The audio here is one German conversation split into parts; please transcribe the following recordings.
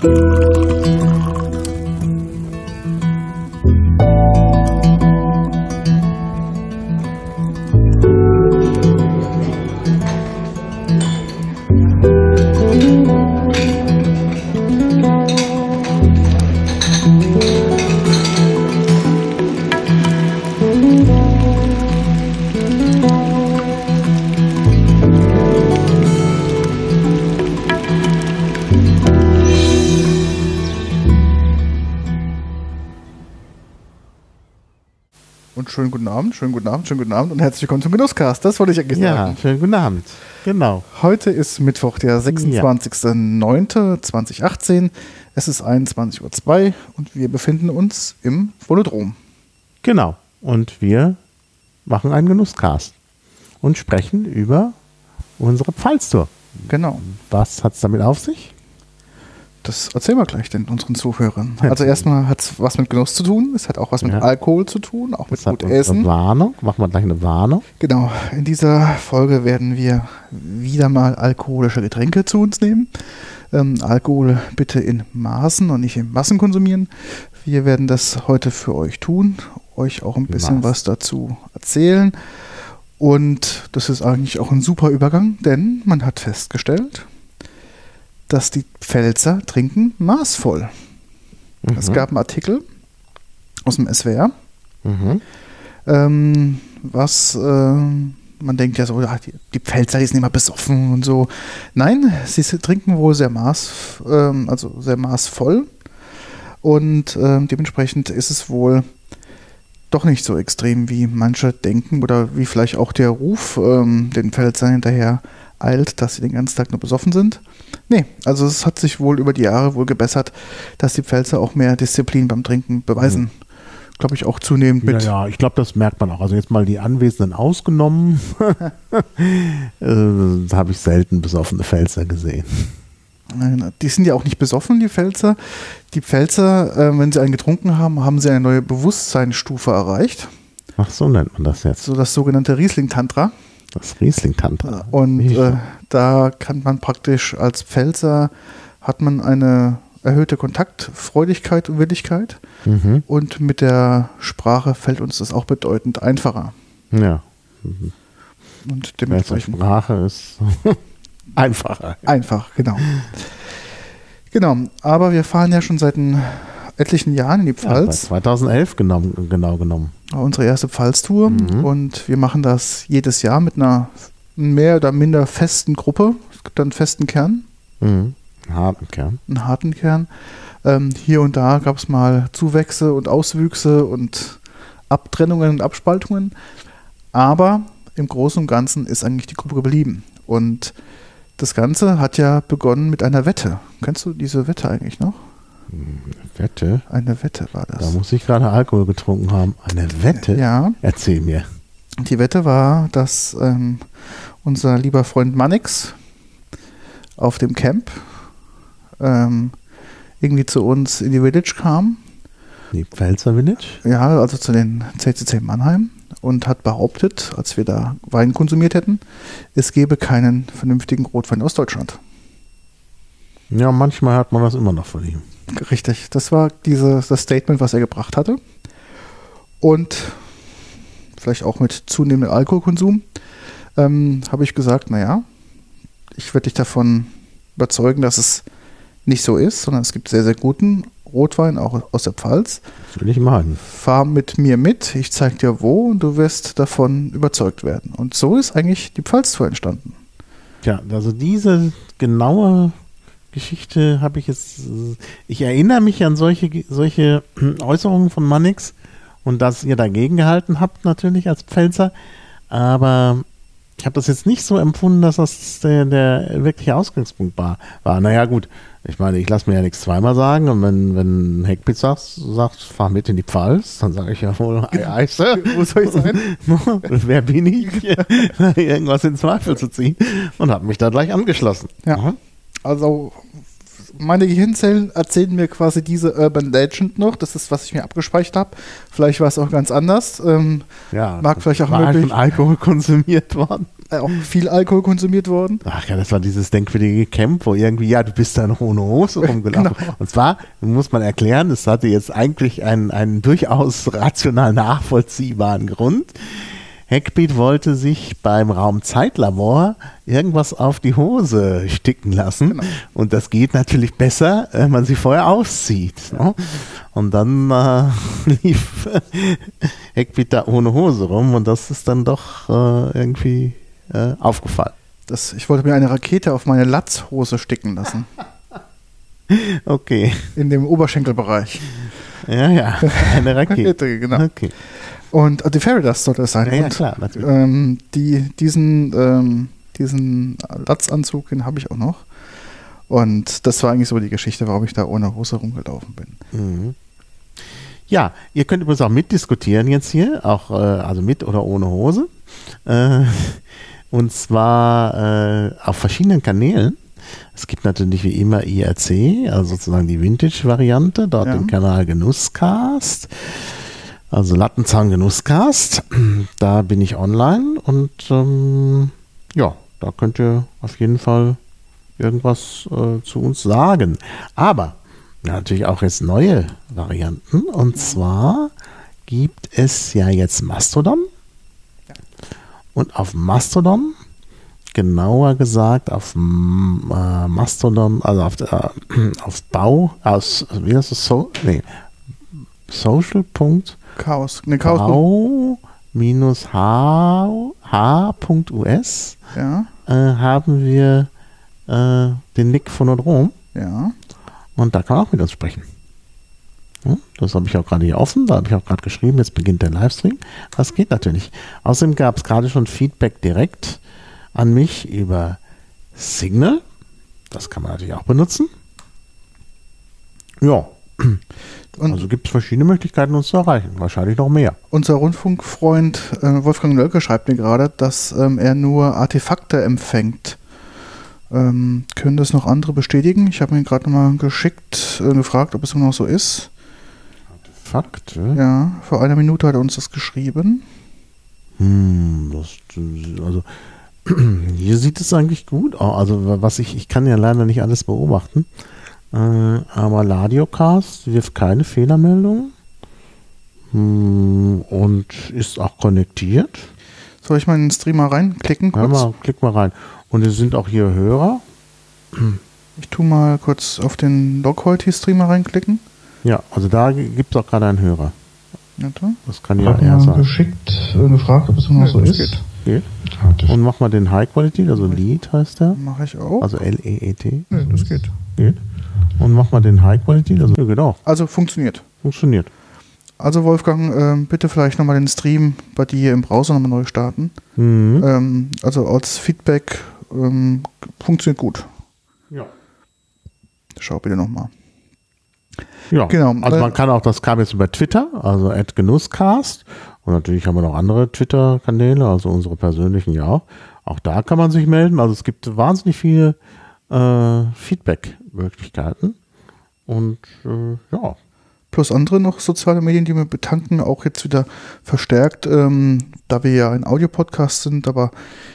schönen Abend, schönen guten Abend, schönen guten Abend und herzlich willkommen zum Genusscast. Das wollte ich eigentlich ja, sagen. Ja, schönen guten Abend. Genau. Heute ist Mittwoch, der 26.09.2018. Es ist 21.02 Uhr und wir befinden uns im Volodrom. Genau. Und wir machen einen Genusscast und sprechen über unsere Pfalztour. Genau. Was hat es damit auf sich? Das erzählen wir gleich den unseren Zuhörern. Also erstmal hat es was mit Genuss zu tun, es hat auch was mit ja. Alkohol zu tun, auch mit das gut Essen. Warnung, machen wir gleich eine Warnung. Genau, in dieser Folge werden wir wieder mal alkoholische Getränke zu uns nehmen. Ähm, Alkohol bitte in Maßen und nicht in Massen konsumieren. Wir werden das heute für euch tun, euch auch ein bisschen was dazu erzählen. Und das ist eigentlich auch ein super Übergang, denn man hat festgestellt, dass die Pfälzer trinken maßvoll. Mhm. Es gab einen Artikel aus dem SWR, mhm. ähm, was äh, man denkt ja so, die, die Pfälzer, die sind immer besoffen und so. Nein, sie trinken wohl sehr maß, ähm, also sehr maßvoll. Und ähm, dementsprechend ist es wohl doch nicht so extrem, wie manche denken oder wie vielleicht auch der Ruf ähm, den Pfälzern hinterher eilt, dass sie den ganzen Tag nur besoffen sind. Nee, also es hat sich wohl über die Jahre wohl gebessert, dass die Pfälzer auch mehr Disziplin beim Trinken beweisen. Mhm. Glaube ich auch zunehmend mit. Ja, ja, ich glaube, das merkt man auch. Also jetzt mal die Anwesenden ausgenommen, äh, habe ich selten besoffene Pfälzer gesehen. Die sind ja auch nicht besoffen, die Pfälzer. Die Pfälzer, äh, wenn sie einen getrunken haben, haben sie eine neue Bewusstseinsstufe erreicht. Ach, so nennt man das jetzt. So das sogenannte Riesling-Tantra. Das Riesling-Tantra. Und äh, da kann man praktisch als Pfälzer hat man eine erhöhte Kontaktfreudigkeit und Willigkeit. Mhm. Und mit der Sprache fällt uns das auch bedeutend einfacher. Ja. Mhm. Und dementsprechend. Sprache ist einfacher. Einfach, genau. Genau, aber wir fahren ja schon seit ein etlichen Jahren in die Pfalz. Ja, 2011 genommen, genau genommen. Unsere erste Pfalztour mhm. und wir machen das jedes Jahr mit einer mehr oder minder festen Gruppe. Es gibt dann einen festen Kern. Mhm. Einen harten Kern. Einen harten Kern. Ähm, hier und da gab es mal Zuwächse und Auswüchse und Abtrennungen und Abspaltungen. Aber im Großen und Ganzen ist eigentlich die Gruppe geblieben. Und das Ganze hat ja begonnen mit einer Wette. Kennst du diese Wette eigentlich noch? Wette? Eine Wette war das. Da muss ich gerade Alkohol getrunken haben. Eine Wette? Ja. Erzähl mir. Die Wette war, dass ähm, unser lieber Freund Mannix auf dem Camp ähm, irgendwie zu uns in die Village kam. Die Pfälzer Village? Ja, also zu den CCC Mannheim und hat behauptet, als wir da Wein konsumiert hätten, es gebe keinen vernünftigen Rotwein aus Deutschland. Ja, manchmal hört man das immer noch von ihm. Richtig, das war diese, das Statement, was er gebracht hatte. Und vielleicht auch mit zunehmendem Alkoholkonsum ähm, habe ich gesagt, naja, ich werde dich davon überzeugen, dass es nicht so ist, sondern es gibt sehr, sehr guten Rotwein, auch aus der Pfalz. Das will ich machen. Fahr mit mir mit, ich zeige dir wo und du wirst davon überzeugt werden. Und so ist eigentlich die Pfalztour entstanden. Ja, also diese genaue Geschichte habe ich jetzt. Ich erinnere mich an solche, solche Äußerungen von Mannix und dass ihr dagegen gehalten habt, natürlich als Pfälzer. Aber ich habe das jetzt nicht so empfunden, dass das der, der wirkliche Ausgangspunkt war. war. Naja, gut, ich meine, ich lasse mir ja nichts zweimal sagen und wenn, wenn Heckpitz sagt, sagt, fahr mit in die Pfalz, dann sage ich ja wohl, Eise. Wo soll ich sein? Wer bin ich? Irgendwas in Zweifel zu ziehen und habe mich da gleich angeschlossen. Ja. Mhm. Also meine Gehirnzellen erzählen mir quasi diese Urban Legend noch. Das ist, was ich mir abgespeichert habe. Vielleicht war es auch ganz anders. Ähm, ja, mag vielleicht auch möglich. Von Alkohol konsumiert worden. auch viel Alkohol konsumiert worden. Ach ja, das war dieses denkwürdige Camp, wo irgendwie, ja, du bist da noch ohne Hose rumgelaufen. Genau. Und zwar, muss man erklären, es hatte jetzt eigentlich einen, einen durchaus rational nachvollziehbaren Grund. Hackbeat wollte sich beim Raumzeitlabor irgendwas auf die Hose sticken lassen. Genau. Und das geht natürlich besser, wenn man sie vorher auszieht. Ne? Und dann äh, lief Hackbeat da ohne Hose rum und das ist dann doch äh, irgendwie äh, aufgefallen. Das, ich wollte mir eine Rakete auf meine Latzhose sticken lassen. Okay. In dem Oberschenkelbereich. Ja, ja. Eine Rakete. Rakete, genau. Okay. Und äh, die Fairy Dust sollte es sein. Ja, ja, und, klar, natürlich. Ähm, die, diesen, ähm, diesen Latzanzug, den habe ich auch noch. Und das war eigentlich so die Geschichte, warum ich da ohne Hose rumgelaufen bin. Mhm. Ja, ihr könnt übrigens auch mitdiskutieren jetzt hier, auch äh, also mit oder ohne Hose. Äh, und zwar äh, auf verschiedenen Kanälen. Es gibt natürlich wie immer IRC, also sozusagen die Vintage-Variante, dort Ja. im Kanal Genusscast. Also Lattenzaun Genusscast. Da bin ich online und ähm, ja, da könnt ihr auf jeden Fall irgendwas äh, zu uns sagen. Aber ja, natürlich auch jetzt neue Varianten. Und zwar gibt es ja jetzt Mastodon. Und auf Mastodon, genauer gesagt auf äh, Mastodon, also auf, äh, auf Bau, aus, wie heißt das so? Nee, social.bau Chaos. Ne, Chaos. h.us Ja, äh, haben wir äh, den Nick von Odrom. ja. Und da kann man auch mit uns sprechen. Das habe ich auch gerade hier offen, da habe ich auch gerade geschrieben, jetzt beginnt der Livestream. Das geht natürlich. Außerdem gab es gerade schon Feedback direkt an mich über Signal. Das kann man natürlich auch benutzen. Ja, Und also gibt es verschiedene Möglichkeiten, uns zu erreichen. Wahrscheinlich noch mehr. unser Rundfunkfreund äh, Wolfgang Lölke schreibt mir gerade, dass ähm, er nur Artefakte empfängt. Ähm, können das noch andere bestätigen? Ich habe ihn gerade nochmal geschickt, äh, gefragt, ob es immer noch so ist. Fakte. Ja, vor einer Minute hat er uns das geschrieben. Hm, das, also hier sieht es eigentlich gut aus. Also was ich, ich kann ja leider nicht alles beobachten. Äh, aber Ladiocast wirft keine Fehlermeldung. Hm, und ist auch konnektiert. Soll ich mal in den Streamer reinklicken kurz? mal, klick mal rein. Und es sind auch hier Hörer. Ich tu mal kurz auf den Log-Heute-Streamer reinklicken. Ja, also da gibt es auch gerade einen Hörer. Warte. Das kann ja er mal sein. geschickt, äh, gefragt, ob es noch Ja, so das ist. Geht. Und mach mal den High Quality, also Lead heißt der. Mache ich auch. Also L-E-E-T. nee, das geht. Geht. Und mach mal den High Quality, also ja, geht auch. Also funktioniert. Funktioniert. Also Wolfgang, ähm, bitte vielleicht nochmal den Stream bei dir im Browser nochmal neu starten. Mhm. Ähm, also als Feedback ähm, funktioniert gut. Ja. Schau bitte nochmal. Ja, Genau, also äh, man kann auch, das kam jetzt über Twitter, also at Genusscast. Und natürlich haben wir noch andere Twitter-Kanäle, also unsere persönlichen ja auch. Auch da kann man sich melden. Also es gibt wahnsinnig viele äh, Feedback-Möglichkeiten. Und äh, ja, Plus andere noch soziale Medien, die wir betanken, auch jetzt wieder verstärkt, ähm, da wir ja ein Audiopodcast sind, aber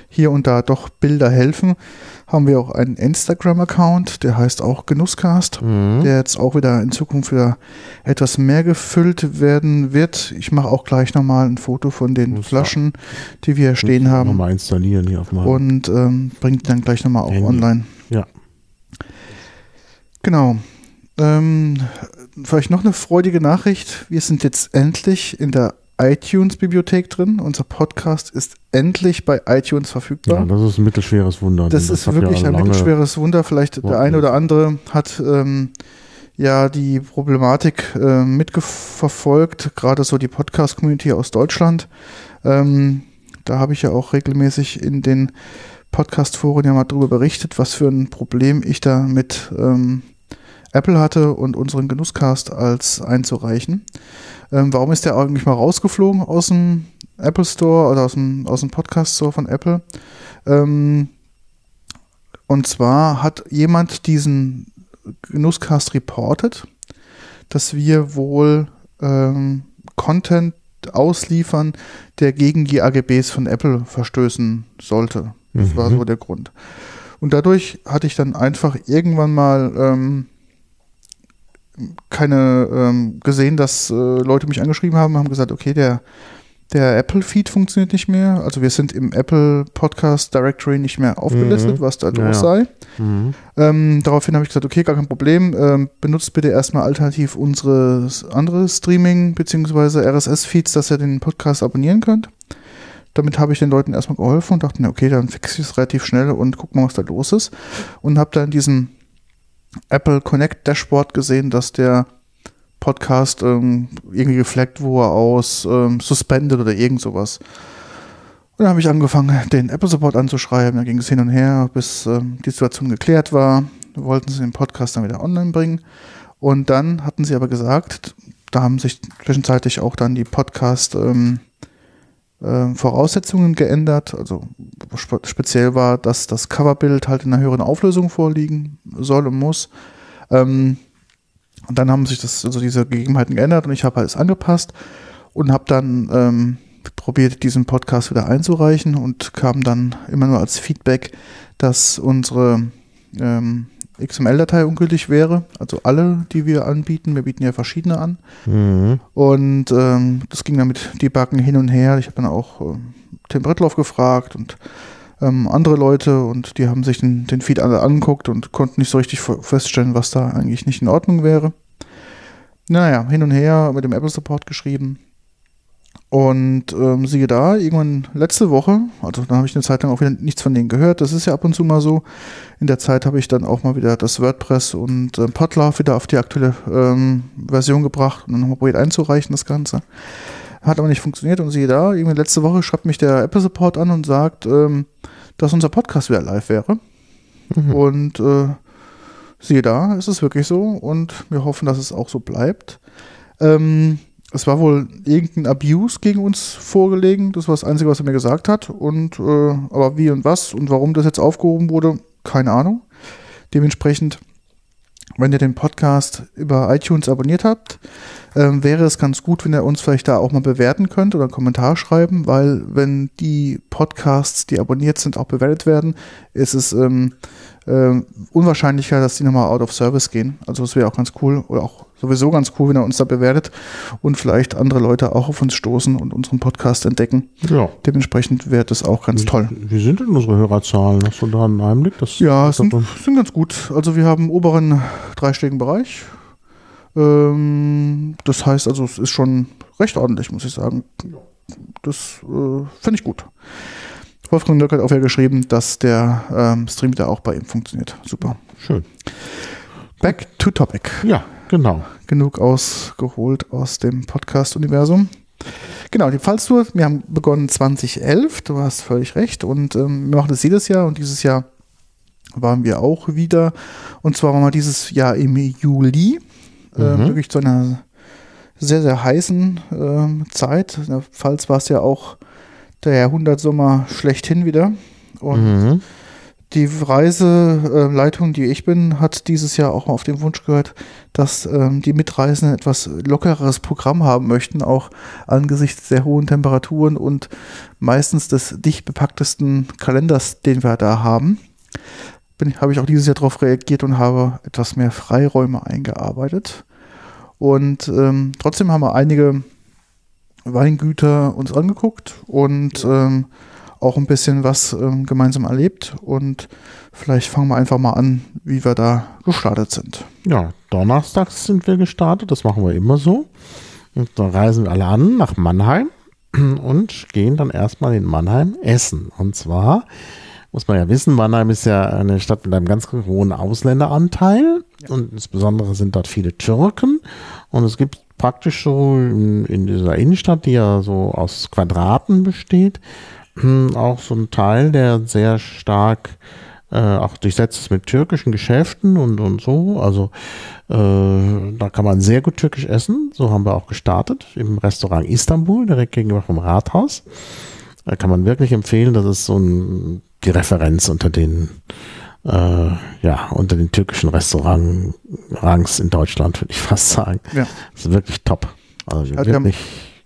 hier und da doch Bilder helfen, haben wir auch einen Instagram-Account, der heißt auch Genusscast, Mhm. der jetzt auch wieder in Zukunft wieder etwas mehr gefüllt werden wird. Ich mache auch gleich nochmal ein Foto von den Muss Flaschen, die wir stehen haben Nochmal installieren hier auf meinem. und ähm, bringt dann gleich nochmal auch Handy. online. Ja. Genau. Ähm, vielleicht noch eine freudige Nachricht. Wir sind jetzt endlich in der iTunes-Bibliothek drin. Unser Podcast ist endlich bei iTunes verfügbar. ja, das ist ein mittelschweres Wunder. das, denn ist wirklich ja ein lange- mittelschweres Wunder. Vielleicht der eine oder andere hat ähm, ja die Problematik äh, mitverfolgt, gerade so die Podcast-Community aus Deutschland. Ähm, da habe ich ja auch regelmäßig in den Podcast-Foren ja mal drüber berichtet, was für ein Problem ich da mit ähm, Apple hatte und unseren Genusscast als einzureichen. Ähm, warum ist der eigentlich mal rausgeflogen aus dem Apple Store oder aus dem, aus dem Podcast Store von Apple? Ähm, und zwar hat jemand diesen Genusscast reportet, dass wir wohl ähm, Content ausliefern, der gegen die AGBs von Apple verstößen sollte. Das mhm. war so der Grund. Und dadurch hatte ich dann einfach irgendwann mal ähm, keine ähm, gesehen, dass äh, Leute mich angeschrieben haben, haben gesagt, okay, der der Apple-Feed funktioniert nicht mehr. Also wir sind im Apple Podcast Directory nicht mehr aufgelistet, mhm. was da los ja, sei. Mhm. Ähm, daraufhin habe ich gesagt, okay, gar kein Problem. Ähm, benutzt bitte erstmal alternativ unsere andere Streaming- bzw. RSS-Feeds, dass ihr den Podcast abonnieren könnt. Damit habe ich den Leuten erstmal geholfen und dachte, okay, dann fixe ich es relativ schnell und guck mal, was da los ist. Und habe da in diesem Apple Connect Dashboard gesehen, dass der Podcast ähm, irgendwie gefleckt wurde aus ähm, Suspended oder irgend sowas. Und dann habe ich angefangen, den Apple Support anzuschreiben. Dann ging es hin und her, bis ähm, die Situation geklärt war. Wollten sie den Podcast dann wieder online bringen. Und dann hatten sie aber gesagt, da haben sich zwischenzeitlich auch dann die Podcast ähm, äh, Voraussetzungen geändert. Also spe speziell war, dass das Coverbild halt in einer höheren Auflösung vorliegen soll und muss. Ähm, und dann haben sich das, also diese Gegebenheiten geändert und ich habe alles angepasst und habe dann ähm, probiert, diesen Podcast wieder einzureichen und kam dann immer nur als Feedback, dass unsere ähm, XML-Datei ungültig wäre. Also alle, die wir anbieten. Wir bieten ja verschiedene an. Mhm. Und ähm, das ging dann mit Debuggen hin und her. Ich habe dann auch äh, Tim Brettloff gefragt und ähm, andere Leute und die haben sich den, den Feed alle angeguckt und konnten nicht so richtig feststellen, was da eigentlich nicht in Ordnung wäre. Naja, hin und her mit dem Apple Support geschrieben. Und ähm, siehe da, irgendwann letzte Woche, also dann habe ich eine Zeit lang auch wieder nichts von denen gehört. Das ist ja ab und zu mal so. In der Zeit habe ich dann auch mal wieder das WordPress und äh, Podlove wieder auf die aktuelle ähm, Version gebracht und dann nochmal probiert einzureichen, das Ganze. Hat aber nicht funktioniert und siehe da, irgendwie letzte Woche schreibt mich der Apple Support an und sagt, ähm, dass unser Podcast wieder live wäre. Mhm. Und äh, siehe da, ist es wirklich so und wir hoffen, dass es auch so bleibt. Ähm, es war wohl irgendein Abuse gegen uns vorgelegen, das war das Einzige, was er mir gesagt hat. Und äh, aber wie und was und warum das jetzt aufgehoben wurde, keine Ahnung. Dementsprechend, wenn ihr den Podcast über iTunes abonniert habt, ähm, wäre es ganz gut, wenn ihr uns vielleicht da auch mal bewerten könnt oder einen Kommentar schreiben, weil wenn die Podcasts, die abonniert sind, auch bewertet werden, ist es ähm, äh, unwahrscheinlicher, dass die nochmal out of service gehen. Also es wäre auch ganz cool oder auch sowieso ganz cool, wenn er uns da bewertet und vielleicht andere Leute auch auf uns stoßen und unseren Podcast entdecken. Ja. Dementsprechend wäre das auch ganz wie, toll. Wie sind denn unsere Hörerzahlen? Hast du da einen Einblick? Das ja, sind, sind ganz gut. Also wir haben einen oberen dreistelligen Bereich ähm, das heißt also, es ist schon recht ordentlich, muss ich sagen. Das äh, finde ich gut. Wolfgang Nöck hat auch wieder geschrieben, dass der ähm, Stream da auch bei ihm funktioniert. Super. Schön. Back to topic. Ja, genau. Genug ausgeholt aus dem Podcast-Universum. Genau, die Pfalztour, wir haben begonnen 2011, du hast völlig recht. Und ähm, wir machen das jedes Jahr und dieses Jahr waren wir auch wieder. Und zwar waren wir dieses Jahr im Juli. Ähm, mhm. wirklich zu einer sehr, sehr heißen äh, Zeit. In der Pfalz war es ja auch der Jahrhundertsommer schlechthin wieder. Und mhm. Die Reiseleitung, die ich bin, hat dieses Jahr auch auf den Wunsch gehört, dass ähm, die Mitreisenden etwas lockereres Programm haben möchten, auch angesichts der hohen Temperaturen und meistens des dicht bepacktesten Kalenders, den wir da haben habe ich auch dieses Jahr darauf reagiert und habe etwas mehr Freiräume eingearbeitet. Und ähm, trotzdem haben wir einige Weingüter uns angeguckt und ähm, auch ein bisschen was ähm, gemeinsam erlebt. Und vielleicht fangen wir einfach mal an, wie wir da gestartet sind. Ja, donnerstags sind wir gestartet, das machen wir immer so. Und da reisen wir alle an nach Mannheim und gehen dann erstmal in Mannheim essen. Und zwar muss man ja wissen, Mannheim ist ja eine Stadt mit einem ganz hohen Ausländeranteil und insbesondere sind dort viele Türken und es gibt praktisch so in, in dieser Innenstadt, die ja so aus Quadraten besteht, auch so ein Teil, der sehr stark äh, auch durchsetzt ist mit türkischen Geschäften und, und so. Also äh, da kann man sehr gut türkisch essen. So haben wir auch gestartet im Restaurant Istanbul, direkt gegenüber vom Rathaus. Da kann man wirklich empfehlen, das ist so ein die Referenz unter den äh, ja, unter den türkischen Restaurants in Deutschland, würde ich fast sagen. Ja. Das ist wirklich top. Also ja, wirklich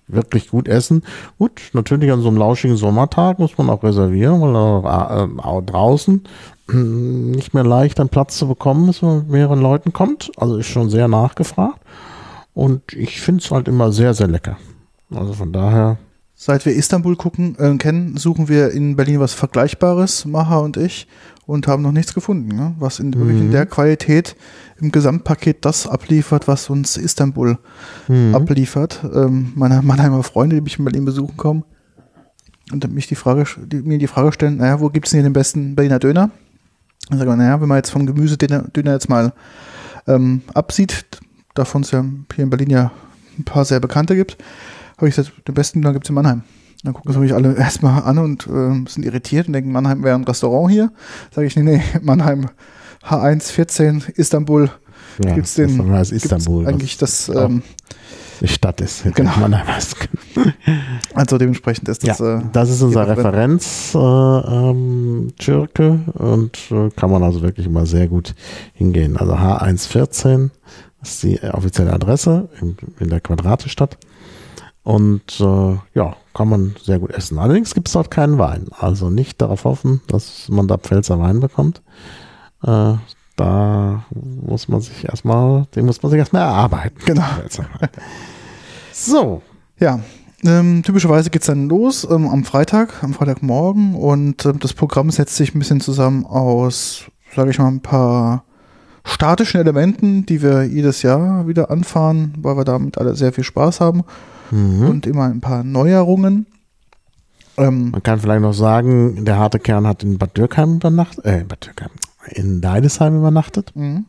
wirklich gut essen. Gut, natürlich an so einem lauschigen Sommertag muss man auch reservieren, weil äh, auch draußen nicht mehr leicht einen Platz zu bekommen ist, wenn man mit mehreren Leuten kommt. Also ist schon sehr nachgefragt. Und ich finde es halt immer sehr, sehr lecker. Also von daher. Seit wir Istanbul gucken, äh, kennen, suchen wir in Berlin was Vergleichbares, Maha und ich, und haben noch nichts gefunden, ne? was in, mhm. in der Qualität im Gesamtpaket das abliefert, was uns Istanbul mhm. abliefert. Ähm, meine Mannheimer Freunde, die mich in Berlin besuchen kommen, und mich die Frage, die, mir die Frage stellen, naja, wo gibt es denn hier den besten Berliner Döner? Dann sage ich, naja, wenn man jetzt vom Gemüsedöner Döner jetzt mal ähm, absieht, davon es ja hier in Berlin ja ein paar sehr bekannte gibt, habe ich gesagt, den besten Döner gibt es in Mannheim. Dann gucken sie mich alle erstmal an und äh, sind irritiert und denken, Mannheim wäre ein Restaurant hier. Sage ich, nee, nee, Mannheim H1 14 Istanbul ja, gibt's den Istanbul eigentlich das ähm, die Stadt ist. Genau. also dementsprechend ist das. Ja, äh, das ist unser Referenz äh, ähm, Schirke und äh, kann man also wirklich immer sehr gut hingehen. Also H114 ist die offizielle Adresse in, in der Quadratestadt. Und äh, ja, kann man sehr gut essen. Allerdings gibt es dort keinen Wein. Also nicht darauf hoffen, dass man da Pfälzer Wein bekommt. Äh, da muss man sich erstmal, den muss man sich erstmal erarbeiten. Genau. So. Ja, ähm, typischerweise geht es dann los ähm, am Freitag, am Freitagmorgen und ähm, das Programm setzt sich ein bisschen zusammen aus, sage ich mal, ein paar statischen Elementen, die wir jedes Jahr wieder anfahren, weil wir damit alle sehr viel Spaß haben mhm. und immer ein paar Neuerungen. Ähm, Man kann vielleicht noch sagen, der harte Kern hat in Bad Dürkheim übernachtet, äh, Bad Dürkheim, in Deidesheim übernachtet. Mhm.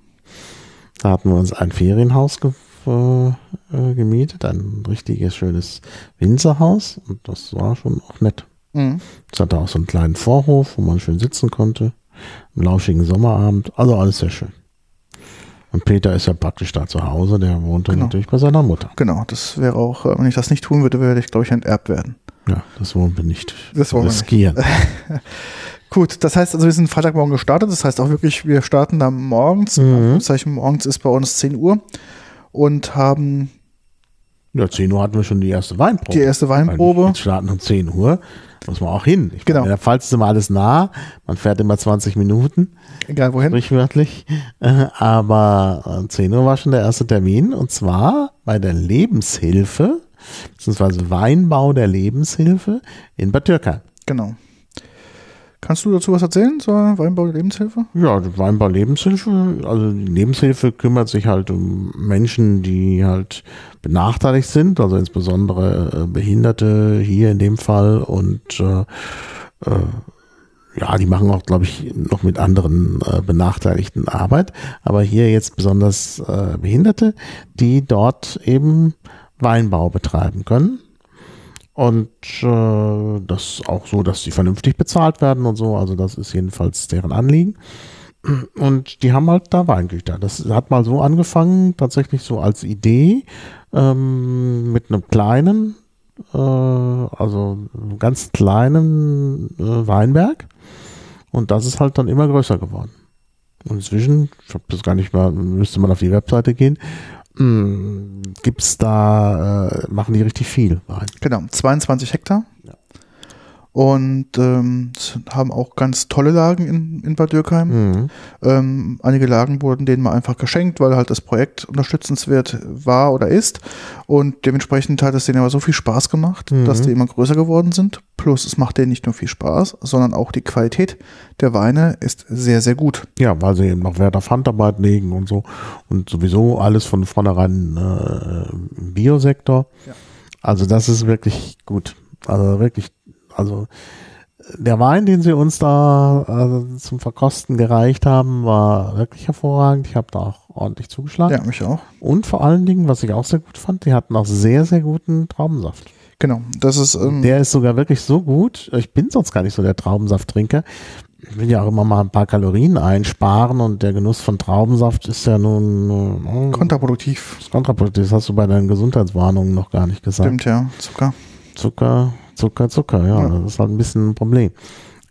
Da hatten wir uns ein Ferienhaus ge äh, äh, gemietet, ein richtiges schönes Winzerhaus und das war schon auch nett. Mhm. Es hatte auch so einen kleinen Vorhof, wo man schön sitzen konnte, einen lauschigen Sommerabend, also alles sehr schön. Und Peter ist ja praktisch da zu Hause, der wohnte genau. natürlich bei seiner Mutter. Genau, das wäre auch, äh, wenn ich das nicht tun würde, würde ich, glaube ich, enterbt werden. Ja, das wollen wir nicht das wollen riskieren. Wir nicht. Gut, das heißt also, wir sind Freitagmorgen gestartet. Das heißt auch wirklich, wir starten da morgens. Mhm. Zeichen morgens ist bei uns 10 Uhr und haben. Ja, 10 Uhr hatten wir schon die erste Weinprobe. Die erste Weinprobe. Wir starten um 10 Uhr. Muss man auch hin. Ich genau. Meine, in der Pfalz ist immer alles nah. Man fährt immer 20 Minuten. Egal wohin. Sprichwörtlich. Äh, aber um 10 Uhr war schon der erste Termin. Und zwar bei der Lebenshilfe, beziehungsweise Weinbau der Lebenshilfe in Bad Türkheim. Genau. Kannst du dazu was erzählen zur Weinbau Lebenshilfe? Ja, die Weinbau Lebenshilfe, also die Lebenshilfe kümmert sich halt um Menschen, die halt benachteiligt sind, also insbesondere äh, Behinderte hier in dem Fall und äh, äh, ja, die machen auch, glaube ich, noch mit anderen äh, Benachteiligten Arbeit, aber hier jetzt besonders äh, Behinderte, die dort eben Weinbau betreiben können und äh, das auch so, dass sie vernünftig bezahlt werden und so. Also das ist jedenfalls deren Anliegen. Und die haben halt da Weingüter. Das hat mal so angefangen, tatsächlich so als Idee, ähm, mit einem kleinen, äh, also ganz kleinen äh, Weinberg. Und das ist halt dann immer größer geworden. Und inzwischen, ich habe das gar nicht mal, müsste man auf die Webseite gehen, hm, gibt's da, äh, machen die richtig viel. Genau, 22 Hektar. Ja und ähm, haben auch ganz tolle Lagen in, in Bad Dürkheim. Mhm. Ähm, einige Lagen wurden denen mal einfach geschenkt, weil halt das Projekt unterstützenswert war oder ist. Und dementsprechend hat es denen aber so viel Spaß gemacht, mhm. dass die immer größer geworden sind. Plus es macht denen nicht nur viel Spaß, sondern auch die Qualität der Weine ist sehr, sehr gut. Ja, weil sie eben noch Wert auf Handarbeit legen und so. Und sowieso alles von vornherein äh, Biosektor. Ja. Also das ist wirklich gut. Also wirklich also der Wein, den sie uns da also zum Verkosten gereicht haben, war wirklich hervorragend. Ich habe da auch ordentlich zugeschlagen. Ja, mich auch. Und vor allen Dingen, was ich auch sehr gut fand, die hatten auch sehr, sehr guten Traubensaft. Genau, das ist. Ähm der ist sogar wirklich so gut. Ich bin sonst gar nicht so der Traubensafttrinker. Ich will ja auch immer mal ein paar Kalorien einsparen und der Genuss von Traubensaft ist ja nun. Äh, kontraproduktiv. Ist kontraproduktiv. Das hast du bei deinen Gesundheitswarnungen noch gar nicht gesagt. Stimmt, ja. Zucker. Zucker Zucker, Zucker, ja, ja, das ist halt ein bisschen ein Problem.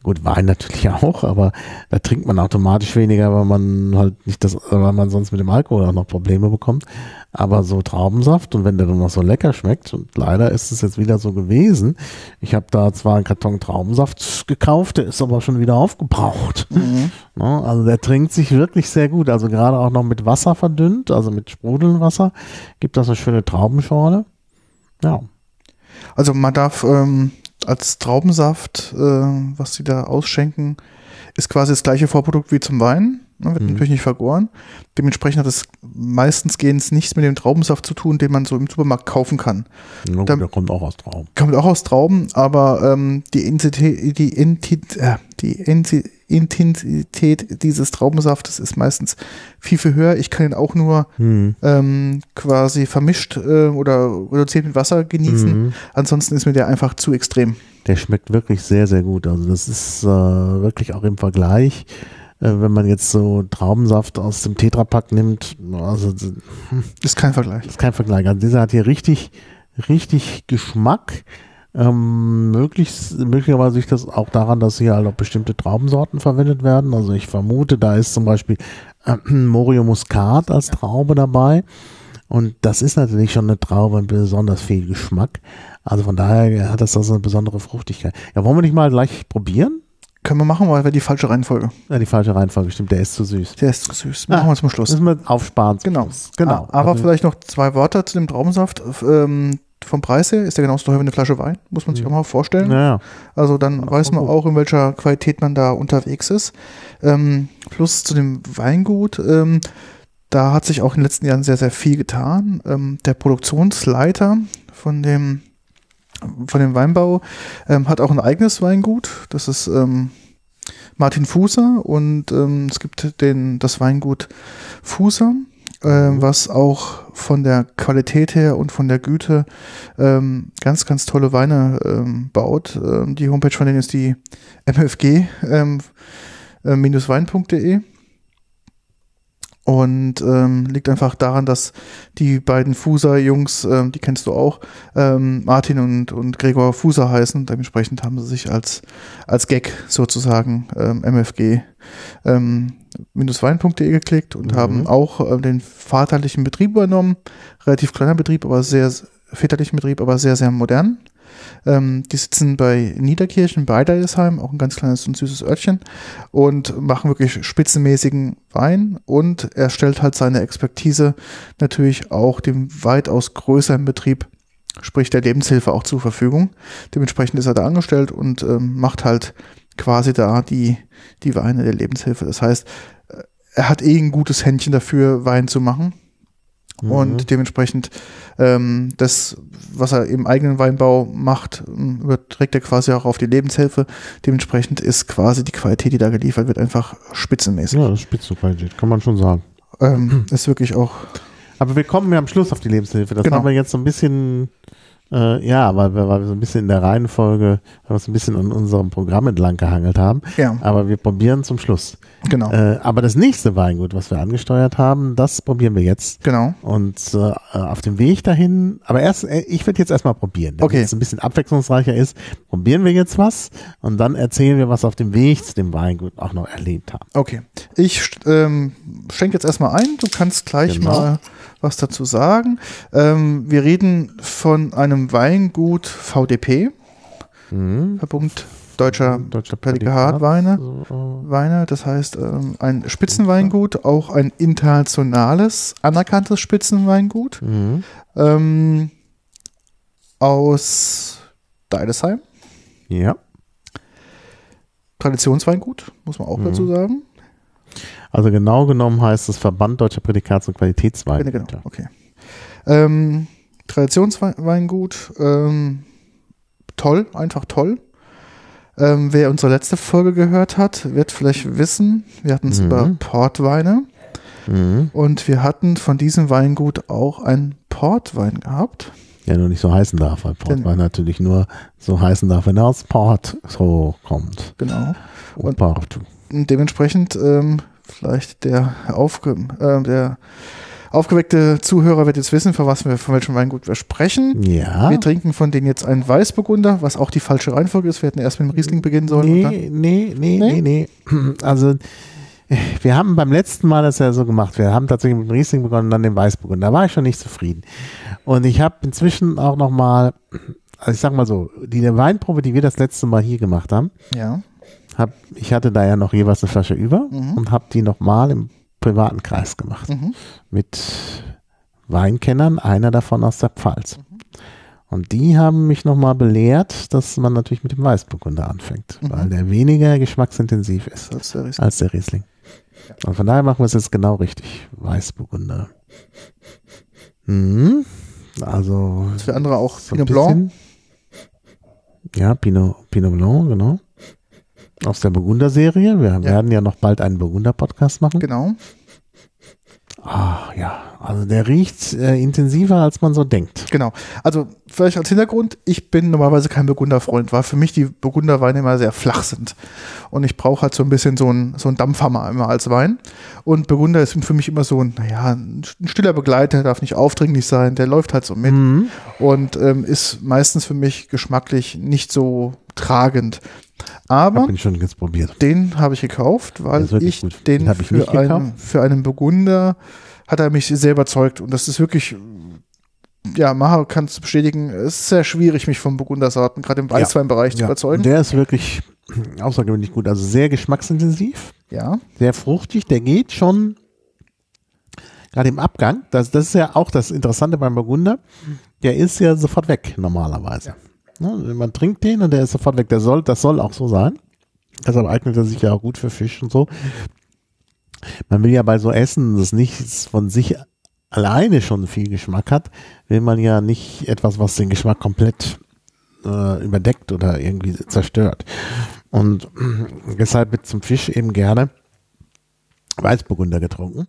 Gut, Wein natürlich auch, aber da trinkt man automatisch weniger, weil man halt nicht das, weil man sonst mit dem Alkohol auch noch Probleme bekommt. Aber so Traubensaft und wenn der dann noch so lecker schmeckt, und leider ist es jetzt wieder so gewesen, ich habe da zwar einen Karton Traubensaft gekauft, der ist aber schon wieder aufgebraucht. Mhm. Ne, also der trinkt sich wirklich sehr gut. Also gerade auch noch mit Wasser verdünnt, also mit Sprudelwasser, gibt das eine schöne Traubenschorle. Ja. Also man darf ähm, als Traubensaft, äh, was sie da ausschenken, ist quasi das gleiche Vorprodukt wie zum Wein. Ne, wird mhm. natürlich nicht vergoren. Dementsprechend hat es meistens gehens nichts mit dem Traubensaft zu tun, den man so im Supermarkt kaufen kann. Ja, der kommt auch aus Trauben. Kommt auch aus Trauben, aber ähm, die, Intensität, die, Intensität, äh, die Intensität dieses Traubensaftes ist meistens viel, viel höher. Ich kann ihn auch nur mhm. ähm, quasi vermischt äh, oder reduziert mit Wasser genießen. Mhm. Ansonsten ist mir der einfach zu extrem. Der schmeckt wirklich sehr, sehr gut. Also das ist äh, wirklich auch im Vergleich äh, wenn man jetzt so Traubensaft aus dem Tetrapack nimmt, also ist kein Vergleich. Ist kein Vergleich. Also dieser hat hier richtig, richtig Geschmack. Ähm, möglichst, möglicherweise liegt das auch daran, dass hier halt auch bestimmte Traubensorten verwendet werden. Also ich vermute, da ist zum Beispiel äh, Morio Muscat als Traube dabei. Und das ist natürlich schon eine Traube mit besonders viel Geschmack. Also von daher hat das also eine besondere Fruchtigkeit. Ja, wollen wir nicht mal gleich probieren? Können wir machen, weil wäre die falsche Reihenfolge. Ja, die falsche Reihenfolge, stimmt. Der ist zu süß. Der ist zu süß. Machen ah, wir zum Schluss. Müssen wir aufsparen. Genau. genau. Ah, aber also, vielleicht noch zwei Worte zu dem Traubensaft. Ähm, vom Preis her ist der genauso teuer wie eine Flasche Wein, muss man sich auch mal vorstellen. Ja, Also dann auch weiß man auch, in welcher Qualität man da unterwegs ist. Ähm, plus zu dem Weingut, ähm, da hat sich auch in den letzten Jahren sehr, sehr viel getan. Ähm, der Produktionsleiter von dem von dem Weinbau, ähm, hat auch ein eigenes Weingut. Das ist ähm, Martin Fußer und ähm, es gibt den, das Weingut Fußer, äh, was auch von der Qualität her und von der Güte ähm, ganz, ganz tolle Weine ähm, baut. Ähm, die Homepage von denen ist die mfg ähm, äh. Und ähm, liegt einfach daran, dass die beiden Fuser-Jungs, ähm, die kennst du auch, ähm, Martin und, und Gregor Fuser heißen. Dementsprechend haben sie sich als, als Gag sozusagen ähm, MFG ähm, wein.de geklickt und mhm. haben auch äh, den vaterlichen Betrieb übernommen. Relativ kleiner Betrieb, aber sehr väterlichen Betrieb, aber sehr, sehr modern. Ähm, die sitzen bei Niederkirchen, bei Deidesheim, auch ein ganz kleines und süßes Örtchen und machen wirklich spitzenmäßigen Wein und er stellt halt seine Expertise natürlich auch dem weitaus größeren Betrieb, sprich der Lebenshilfe auch zur Verfügung. Dementsprechend ist er da angestellt und ähm, macht halt quasi da die, die Weine der Lebenshilfe. Das heißt, äh, er hat eh ein gutes Händchen dafür, Wein zu machen Mhm. Und dementsprechend ähm, das, was er im eigenen Weinbau macht, überträgt er quasi auch auf die Lebenshilfe. Dementsprechend ist quasi die Qualität, die da geliefert wird, einfach spitzenmäßig. Ja, das ist Spitzenqualität, kann man schon sagen. Ähm, ist wirklich auch. Aber wir kommen ja am Schluss auf die Lebenshilfe. Das genau. haben wir jetzt so ein bisschen äh, ja, weil wir, weil wir so ein bisschen in der Reihenfolge, weil wir so ein bisschen an unserem Programm entlang gehangelt haben. Ja. Aber wir probieren zum Schluss. Genau. Äh, aber das nächste Weingut, was wir angesteuert haben, das probieren wir jetzt. Genau. Und äh, auf dem Weg dahin, aber erst, äh, ich würde jetzt erstmal probieren, damit okay. es ein bisschen abwechslungsreicher ist. Probieren wir jetzt was und dann erzählen wir, was auf dem Weg zu dem Weingut auch noch erlebt haben. Okay. Ich ähm, schenke jetzt erstmal ein. Du kannst gleich genau. mal was dazu sagen. Ähm, wir reden von einem Weingut VDP, mhm. Verbund Deutscher, Deutscher Prädikatweine. So. Weine, das heißt ähm, ein Spitzenweingut, auch ein internationales, anerkanntes Spitzenweingut mhm. ähm, aus Deidesheim. Ja. Traditionsweingut, muss man auch mhm. dazu sagen. Also genau genommen heißt es Verband Deutscher Prädikats- und Qualitätsweine. Genau, okay. Ähm, Traditionsweingut, ähm, toll, einfach toll. Ähm, wer unsere letzte Folge gehört hat, wird vielleicht wissen, wir hatten es mhm. über Portweine. Mhm. Und wir hatten von diesem Weingut auch einen Portwein gehabt. Der nur nicht so heißen darf, weil Portwein natürlich nur so heißen darf, wenn er aus Port so kommt. Genau. Und, und dementsprechend ähm, vielleicht der, Aufge äh, der Aufgeweckte Zuhörer wird jetzt wissen, für was wir, von welchem Weingut wir sprechen. Ja. Wir trinken von denen jetzt einen Weißburgunder, was auch die falsche Reihenfolge ist. Wir hätten erst mit dem Riesling beginnen sollen. und dann- Nee, nee, nee, Nee? nee, nee. Also, wir haben beim letzten Mal das ja so gemacht. Wir haben tatsächlich mit dem Riesling begonnen und dann dem Weißburgunder. Da war ich schon nicht zufrieden. Und ich habe inzwischen auch noch mal, also ich sag mal so, die Weinprobe, die wir das letzte Mal hier gemacht haben, Ja. Hab, ich hatte da ja noch jeweils eine Flasche über Mhm. und habe die noch mal im privaten Kreis gemacht. Mhm. Mit Weinkennern, einer davon aus der Pfalz. Mhm. Und die haben mich nochmal belehrt, dass man natürlich mit dem Weißburgunder anfängt, Mhm. weil der weniger geschmacksintensiv ist ist der Riesling. als der Riesling. Und von daher machen wir es jetzt genau richtig. Weißburgunder. Mhm. Also Für andere auch so Pinot Blanc. Ja, Pinot, Pinot Blanc, genau. Aus der Burgunder-Serie. Wir werden ja noch bald einen Burgunder-Podcast machen. Genau. Ah, ja. Also der riecht äh, intensiver, als man so denkt. Genau. Also vielleicht als Hintergrund, ich bin normalerweise kein Burgunderfreund, weil für mich die Burgunderweine immer sehr flach sind. Und ich brauche halt so ein bisschen so einen so einen Dampfhammer immer als Wein. Und Burgunder ist für mich immer so ein, naja, ein stiller Begleiter, darf nicht aufdringlich sein, der läuft halt so mit. Mhm. Und ähm, ist meistens für mich geschmacklich nicht so tragend. Aber Hab schon jetzt probiert. den habe ich gekauft, weil ich den, Den ich für, einen, für einen Burgunder hat er mich sehr überzeugt. Und das ist wirklich, ja, Maha kann es bestätigen, es ist sehr schwierig, mich von Burgundersorten, gerade im Weißweinbereich, zu Ja. überzeugen. Der ist wirklich außergewöhnlich gut. Also sehr geschmacksintensiv, ja, sehr fruchtig. Der geht schon gerade im Abgang. Das, das ist ja auch das Interessante beim Burgunder. Der ist ja sofort weg normalerweise. Ne, man trinkt den und der ist sofort weg. Der soll, das soll auch so sein. Deshalb eignet er sich ja auch gut für Fisch und so. Man will ja bei so Essen, das nicht von sich alleine schon viel Geschmack hat, will man ja nicht etwas, was den Geschmack komplett äh, überdeckt oder irgendwie zerstört. Und deshalb wird zum Fisch eben gerne Weißburgunder getrunken.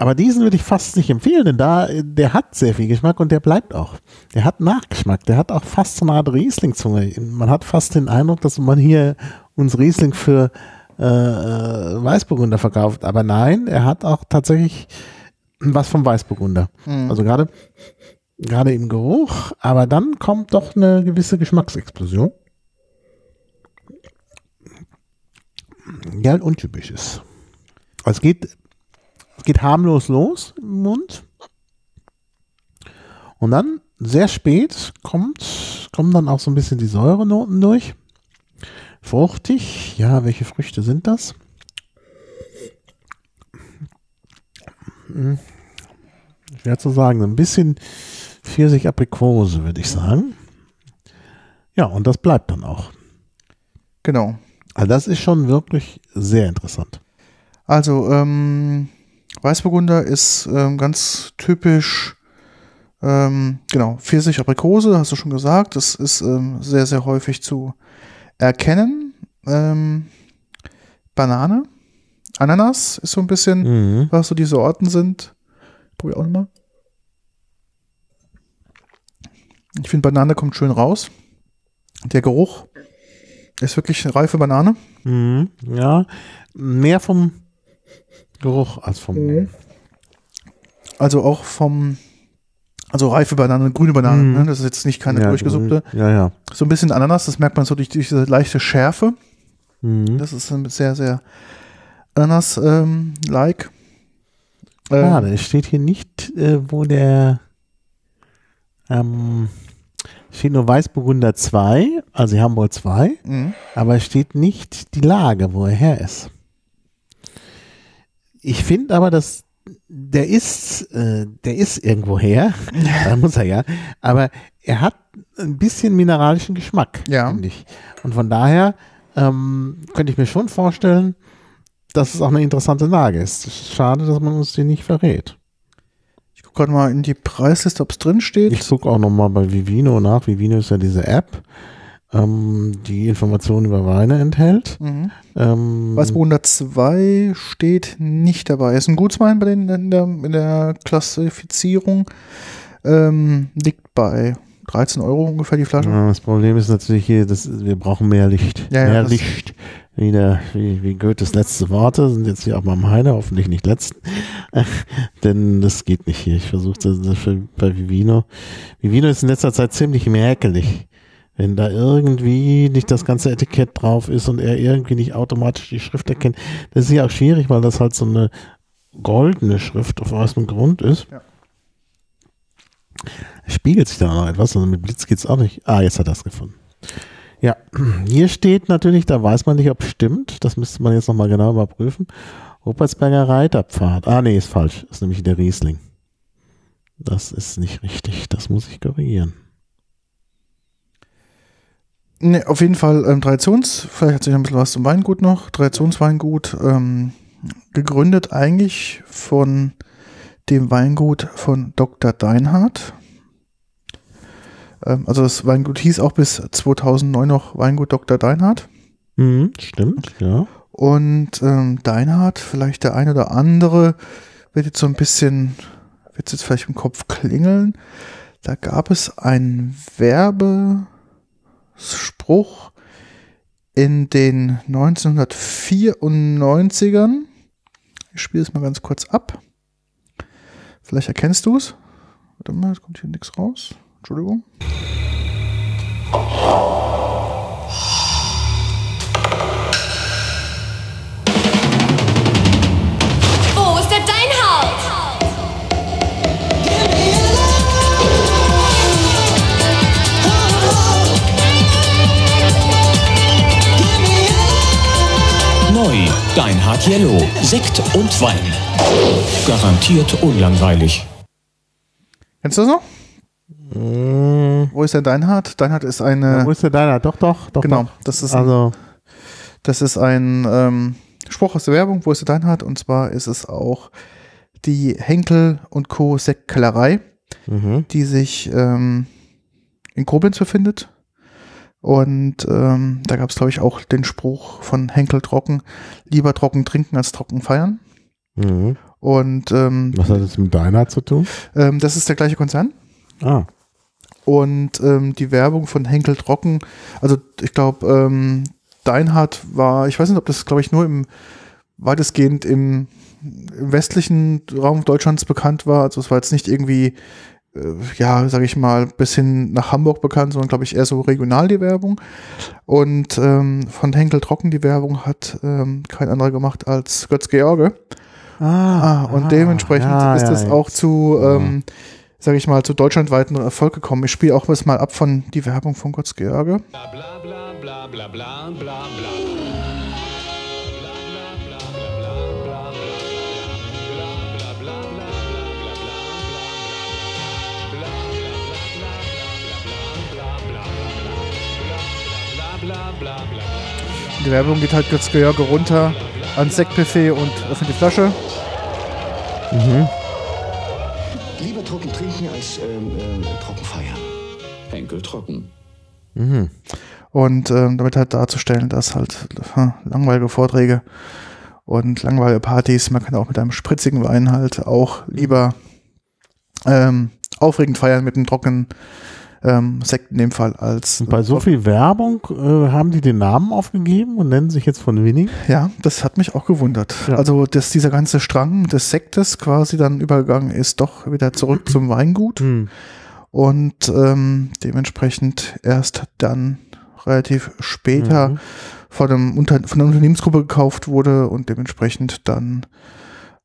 Aber diesen würde ich fast nicht empfehlen, denn da, der hat sehr viel Geschmack und der bleibt auch. Der hat Nachgeschmack, der hat auch fast so eine Art Riesling-Zunge. Man hat fast den Eindruck, dass man hier uns Riesling für äh, äh, Weißburgunder verkauft. Aber nein, er hat auch tatsächlich was vom Weißburgunder. Mhm. Also gerade gerade im Geruch, aber dann kommt doch eine gewisse Geschmacksexplosion. Die halt untypisch ist. Also Es geht, es geht harmlos los im Mund. Und dann, sehr spät, kommt, kommen dann auch so ein bisschen die Säurenoten durch. Fruchtig, ja, welche Früchte sind das? Hm, Schwer zu sagen, ein bisschen Pfirsich-Aprikose, würde ich sagen. Ja, und das bleibt dann auch. genau. Also das ist schon wirklich sehr interessant. Also, ähm, Weißburgunder ist ähm, ganz typisch, ähm, genau, Pfirsich, Aprikose, hast du schon gesagt. Das ist ähm, sehr, sehr häufig zu erkennen. Ähm, Banane, Ananas ist so ein bisschen, Mhm. was so die Sorten sind. Probier auch nochmal. Ich finde, Banane kommt schön raus. Der Geruch ist wirklich eine reife Banane. Mhm. Ja, mehr vom Geruch als vom. Mhm. Also auch vom, also reife Banane, grüne Banane. Mhm. Ne? Das ist jetzt nicht keine ja, durchgesuppte. Ja, ja. So ein bisschen Ananas, das merkt man so durch, durch diese leichte Schärfe. Mhm. Das ist ein sehr, sehr Ananas-like. Ähm, Ah, da steht hier nicht, äh, wo der ähm, steht nur Weißburgunder 2, also sie haben wohl zwei, mhm. aber es steht nicht die Lage, wo er her ist. Ich finde aber, dass der ist, äh, der ist irgendwo her, da muss er ja, aber er hat ein bisschen mineralischen Geschmack, Ja. finde ich. Und von daher ähm, könnte ich mir schon vorstellen, dass es auch eine interessante Lage ist Schade, dass man uns die nicht verrät. Ich gucke gerade mal in die Preisliste, ob es drin steht. Ich gucke auch nochmal bei Vivino nach. Vivino ist ja diese App, ähm, die Informationen über Weine enthält. Mhm. Ähm, Weißburgunder 2 steht nicht dabei. Ist ein Gutswein bei den, in, der, in der Klassifizierung. Ähm, liegt bei 13 Euro ungefähr die Flasche. ja, das Problem ist natürlich hier, dass wir brauchen mehr Licht. Ja, ja, mehr das- Licht. wieder wie, wie Goethes letzte Worte, sind jetzt hier auch mal meine, hoffentlich nicht letzten. Denn das geht nicht hier. Ich versuche das für, bei Vivino. Vivino ist in letzter Zeit ziemlich merkelig. Wenn da irgendwie nicht das ganze Etikett drauf ist und er irgendwie nicht automatisch die Schrift erkennt, das ist ja auch schwierig, weil das halt so eine goldene Schrift auf weißem Grund ist. Ja. Spiegelt sich da noch etwas, also mit Blitz geht es auch nicht. Ah, jetzt hat er es gefunden. Ja, hier steht natürlich, da weiß man nicht, ob es stimmt. Das müsste man jetzt nochmal genau überprüfen. Rupertsberger Reiterpfad. Ah, nee, ist falsch. Ist nämlich der Riesling. Das ist nicht richtig. Das muss ich korrigieren. Nee, auf jeden Fall ähm, Traditions, vielleicht hat sich ein bisschen was zum Weingut noch. Traditionsweingut, ähm, gegründet eigentlich von dem Weingut von Dr. Deinhardt. Ähm, also das Weingut hieß auch bis 2009 noch Weingut Dr. Deinhardt. Mhm, stimmt, ja. Und ähm, Deinhardt, vielleicht der eine oder andere, wird jetzt so ein bisschen, wird jetzt vielleicht im Kopf klingeln. Da gab es einen Werbespruch in den 1994ern. Ich spiele es mal ganz kurz ab. Vielleicht erkennst du es. Warte mal, es kommt hier nichts raus. Entschuldigung. Wo Deinhard Yellow. Sekt und Wein. Garantiert unlangweilig. Kennst du das noch? Mm, Wo ist der Deinhard? Deinhard ist eine. wo ist der deiner? Doch, doch, doch. genau, Doch. das ist ein, Also, das ist ein ähm, Spruch aus der Werbung. Wo ist der Deinhard? Und zwar ist es auch die Henkel und Co. Sektkellerei, mhm. die sich ähm, in Koblenz befindet. Und ähm, da gab es, glaube ich, auch den Spruch von Henkel Trocken: lieber trocken trinken als trocken feiern. Mhm. Und ähm, Was hat das mit deiner zu tun? ähm, das ist der gleiche Konzern. Ah, Und ähm, die Werbung von Henkel Trocken, also ich glaube, ähm, Deinhardt war, ich weiß nicht, ob das, glaube ich, nur im weitestgehend im, im westlichen Raum Deutschlands bekannt war. Also es war jetzt nicht irgendwie, ja, sage ich mal, bis hin nach Hamburg bekannt, sondern glaube ich eher so regional die Werbung. Und ähm, von Henkel Trocken die Werbung hat ähm, kein anderer gemacht als Götz George. Ah, und ah, dementsprechend ja, ist ja, es auch zu, ähm, sage ich mal, zu deutschlandweiten Erfolg gekommen. Ich spiele auch was mal ab von die Werbung von Götz George. Bla bla bla bla bla bla bla bla. Die Werbung geht halt Götz George runter ans Sektbuffet und öffnet die Flasche. Lieber trocken trinken als ähm, ähm, trocken feiern. Henkel trocken. Und ähm, damit halt darzustellen, dass halt hm, langweilige Vorträge und langweilige Partys, man kann auch mit einem spritzigen Wein halt auch lieber ähm, aufregend feiern mit einem trockenen ähm, Sekt in dem Fall als Und bei so viel Werbung äh, haben die den Namen aufgegeben und nennen sich jetzt von Winning. Ja, das hat mich auch gewundert. Ja. Also, dass dieser ganze Strang des Sektes quasi dann übergegangen ist, doch wieder zurück zum Weingut Hm. und ähm, dementsprechend erst dann relativ später Mhm. von, einem Unter von einer Unternehmensgruppe gekauft wurde und dementsprechend dann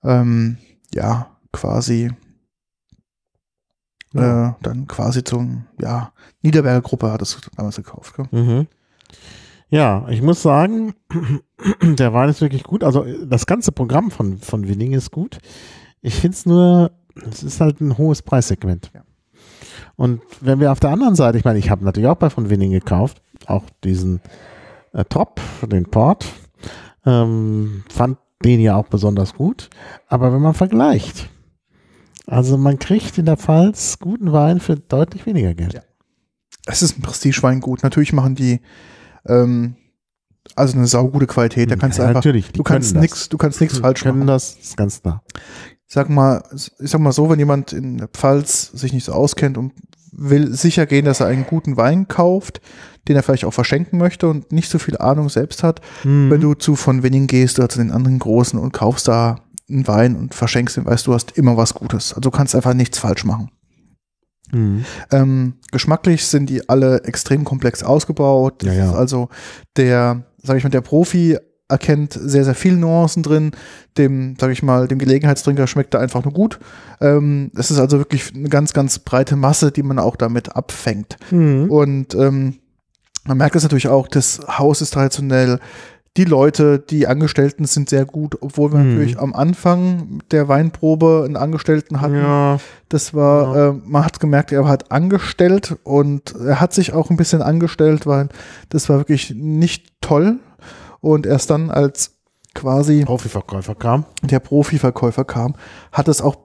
ähm, ja quasi Ja. äh, dann quasi zum ja Niederberger Gruppe hat es damals gekauft. Mhm. Ja, ich muss sagen, der Wein ist wirklich gut. Also das ganze Programm von, von Winning ist gut. Ich finde es nur, es ist halt ein hohes Preissegment. Ja. Und wenn wir auf der anderen Seite, ich meine, ich habe natürlich auch bei von Winning gekauft, auch diesen äh, Top, den Port, ähm, fand den ja auch besonders gut. Aber wenn man vergleicht, also man kriegt in der Pfalz guten Wein für deutlich weniger Geld. Ja. Es ist ein Prestigeweingut. Natürlich machen die ähm, also eine saugute Qualität. Da kannst Ja, du einfach, natürlich, die du kannst nichts, du kannst nichts falsch können machen. das, ist ganz klar. Ich sag mal, ich sag mal so, wenn jemand in der Pfalz sich nicht so auskennt und will sicher gehen, dass er einen guten Wein kauft, den er vielleicht auch verschenken möchte und nicht so viel Ahnung selbst hat. Mhm. Wenn du zu von Winning gehst oder zu den anderen Großen und kaufst da einen Wein und verschenkst ihn, weißt du, hast immer was Gutes. Also du kannst einfach nichts falsch machen. Mhm. Ähm, geschmacklich sind die alle extrem komplex ausgebaut. Ja, ja. Also der, sag ich mal, der Profi erkennt sehr, sehr viele Nuancen drin. Dem, sag ich mal, dem Gelegenheitstrinker schmeckt er einfach nur gut. Ähm, es ist also wirklich eine ganz, ganz breite Masse, die man auch damit abfängt. Mhm. Und ähm, man merkt es natürlich auch, das Haus ist traditionell. Die Leute, die Angestellten sind sehr gut, obwohl wir Mhm. natürlich am Anfang der Weinprobe einen Angestellten hatten, Ja, das war, äh, man hat gemerkt, er hat angestellt und er hat sich auch ein bisschen angestellt, weil das war wirklich nicht toll. Und erst dann, als quasi Profiverkäufer kam. der Profiverkäufer kam, hat es auch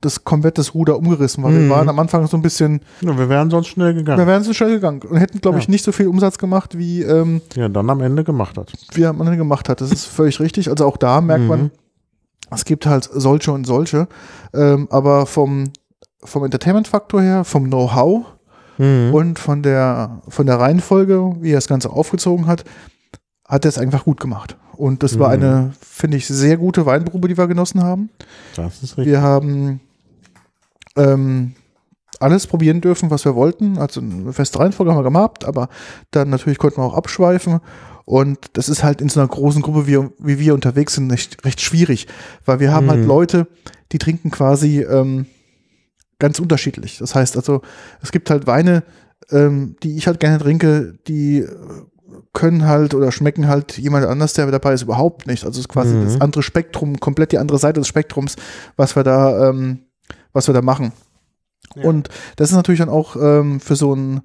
das komplette Ruder umgerissen, weil Mhm. wir waren am Anfang so ein bisschen, Ja, wir wären sonst schnell wir gegangen. wären so schnell gegangen und hätten, glaube ich, Ja. nicht so viel Umsatz gemacht, wie ähm, Ja, dann am Ende gemacht hat. wie man gemacht hat. Das ist völlig richtig. Also auch da merkt Mhm. man, es gibt halt solche und solche. Ähm, aber vom, vom Entertainment-Faktor her, vom Know-how Mhm. und von der, von der Reihenfolge, wie er das Ganze aufgezogen hat, hat er es einfach gut gemacht. Und das war Mhm. eine, finde ich, sehr gute Weinprobe, die wir genossen haben. Das ist richtig. Wir haben ähm, alles probieren dürfen, was wir wollten. Also eine feste Reihenfolge haben wir gemacht, aber dann natürlich konnten wir auch abschweifen. Und das ist halt in so einer großen Gruppe, wie, wie wir unterwegs sind, nicht, recht schwierig, weil wir haben halt Mhm. Leute, die trinken quasi ähm, ganz unterschiedlich. Das heißt also, es gibt halt Weine, ähm, die ich halt gerne trinke, die können halt oder schmecken halt jemand anders, der dabei ist, überhaupt nicht. Also es ist quasi Mhm. das andere Spektrum, komplett die andere Seite des Spektrums, was wir da, ähm, was wir da machen. Und das ist natürlich dann auch ähm, für so ein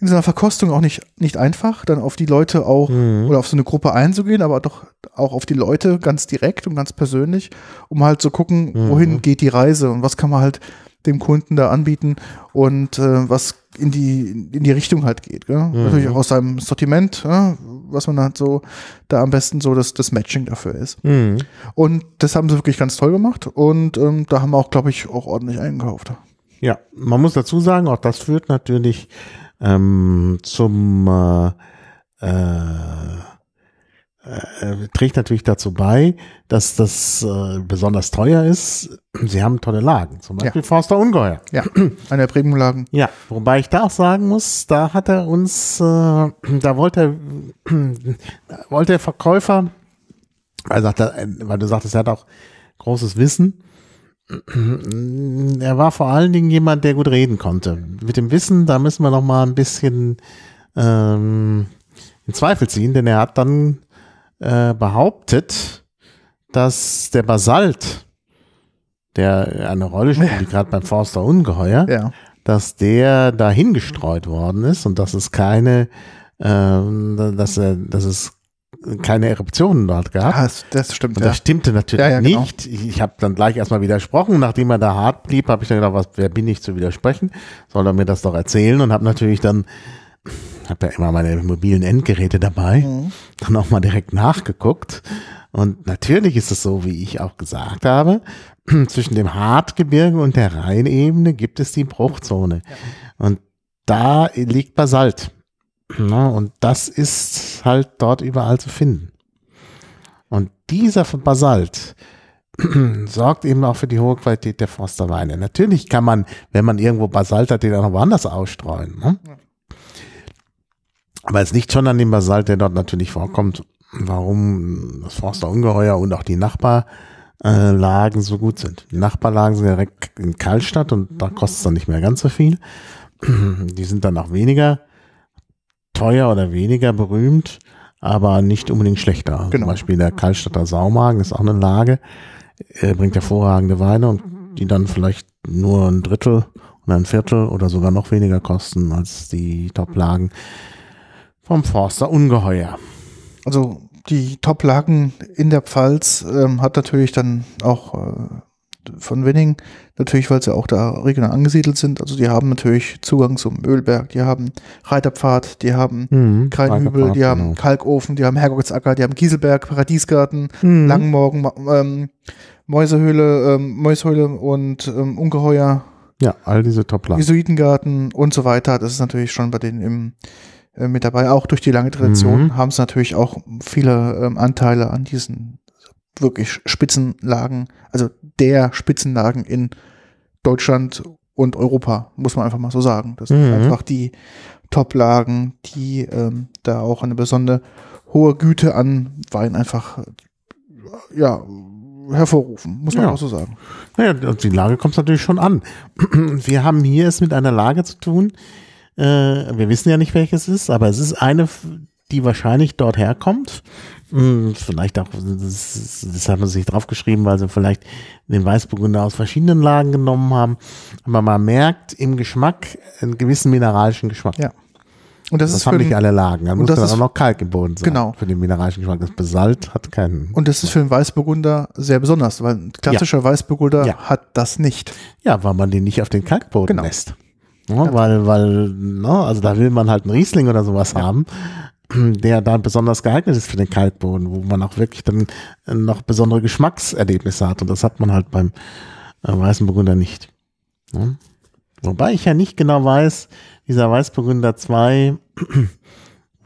in so einer Verkostung auch nicht, nicht einfach, dann auf die Leute auch Mhm. oder auf so eine Gruppe einzugehen, aber doch auch auf die Leute ganz direkt und ganz persönlich, um halt zu gucken, Mhm. wohin geht die Reise und was kann man halt dem Kunden da anbieten und äh, was in die, in die Richtung halt geht. Gell? Mhm. Natürlich auch aus seinem Sortiment, ja, was man halt so da am besten so das, das Matching dafür ist. Mhm. Und das haben sie wirklich ganz toll gemacht und ähm, da haben wir auch, glaube ich, auch ordentlich eingekauft. Ja, man muss dazu sagen, auch das führt natürlich ähm, zum äh, äh, äh, trägt natürlich dazu bei, dass das äh, besonders teuer ist. Sie haben tolle Lagen, zum Ja. Beispiel Forster Ungeheuer. Ja, eine der Premiumlagen. Ja, wobei ich da auch sagen muss, da hat er uns, äh, da wollte er, wollte der Verkäufer, weil, sagt er, weil du sagtest, er hat auch großes Wissen. Er war vor allen Dingen jemand, der gut reden konnte. Mit dem Wissen, da müssen wir noch mal ein bisschen ähm, in Zweifel ziehen, denn er hat dann äh, behauptet, dass der Basalt, der eine Rolle spielt, gerade beim Forster Ungeheuer, Ja. dass der dahin gestreut worden ist und dass es keine, ähm, dass, er, dass es keine Eruptionen dort gab. Das, das stimmt. Und Ja. das stimmte natürlich Ja, ja, genau. nicht. Ich, ich habe dann gleich erstmal widersprochen. Nachdem er da hart blieb, habe ich dann gedacht, was, wer bin ich zu widersprechen? Soll er mir das doch erzählen? Und habe natürlich dann, habe ja immer meine mobilen Endgeräte dabei, Mhm. dann auch mal direkt nachgeguckt. Und natürlich ist es so, wie ich auch gesagt habe, zwischen dem Hartgebirge und der Rheinebene gibt es die Bruchzone. Und da liegt Basalt. Und das ist halt dort überall zu finden. Und dieser Basalt sorgt eben auch für die hohe Qualität der Forsterweine. Natürlich kann man, wenn man irgendwo Basalt hat, den auch noch woanders ausstreuen. Ne? Aber es liegt schon an dem Basalt, der dort natürlich vorkommt, warum das Forster Ungeheuer und auch die Nachbarlagen so gut sind. Die Nachbarlagen sind direkt in Karlstadt und da kostet es dann nicht mehr ganz so viel. Die sind dann auch weniger teuer oder weniger berühmt, aber nicht unbedingt schlechter. Genau. Zum Beispiel der Karlstadter Saumagen ist auch eine Lage, bringt hervorragende Weine und die dann vielleicht nur ein Drittel oder ein Viertel oder sogar noch weniger kosten als die Top-Lagen vom Forster Ungeheuer. Also die Top-Lagen in der Pfalz ähm, hat natürlich dann auch äh, von Winning, natürlich, weil sie auch da regional angesiedelt sind. Also die haben natürlich Zugang zum Ölberg, die haben Reiterpfad, die haben Mhm, Kreinhübel, die haben genau. Kalkofen, die haben Herrgotsacker, die haben Kieselberg, Paradiesgarten, Mhm. Langmorgen, ähm, Mäusehöhle, ähm, Mäushöhle und ähm, Ungeheuer, Ja, all diese Top-Lagen. Jesuitengarten und so weiter. Das ist natürlich schon bei denen im, äh, mit dabei. Auch durch die lange Tradition Mhm. haben es natürlich auch viele ähm, Anteile an diesen wirklich Spitzenlagen, also der Spitzenlagen in Deutschland und Europa, muss man einfach mal so sagen. Das sind Mhm. einfach die Top-Lagen, die ähm, da auch eine besondere hohe Güte an Wein einfach ja, hervorrufen, muss man Ja. auch so sagen. Naja, die Lage kommt es natürlich schon an. Wir haben hier es mit einer Lage zu tun. Äh, wir wissen ja nicht, welches es ist, aber es ist eine, die wahrscheinlich dort herkommt. Hm, Vielleicht auch, das, das hat man sich draufgeschrieben, weil sie vielleicht den Weißburgunder aus verschiedenen Lagen genommen haben. Aber man merkt im Geschmack einen gewissen mineralischen Geschmack. Ja. Und das, Das, ist für haben nicht alle Lagen. Da und muss das dann ist- auch noch Kalk im Boden sein. Genau. Für den mineralischen Geschmack. Das Basalt hat keinen. und das ist für den Weißburgunder sehr besonders, weil ein klassischer Weißburgunder Ja. hat das nicht. Ja, weil man den nicht auf den Kalkboden Genau. lässt. Ja, Weil, weil, ne, also da will man halt einen Riesling oder sowas haben, der dann besonders geeignet ist für den Kalkboden, wo man auch wirklich dann noch besondere Geschmackserlebnisse hat. Und das hat man halt beim äh, Weißen Burgunder nicht. Ja. Wobei ich ja nicht genau weiß, dieser Weißburgunder 2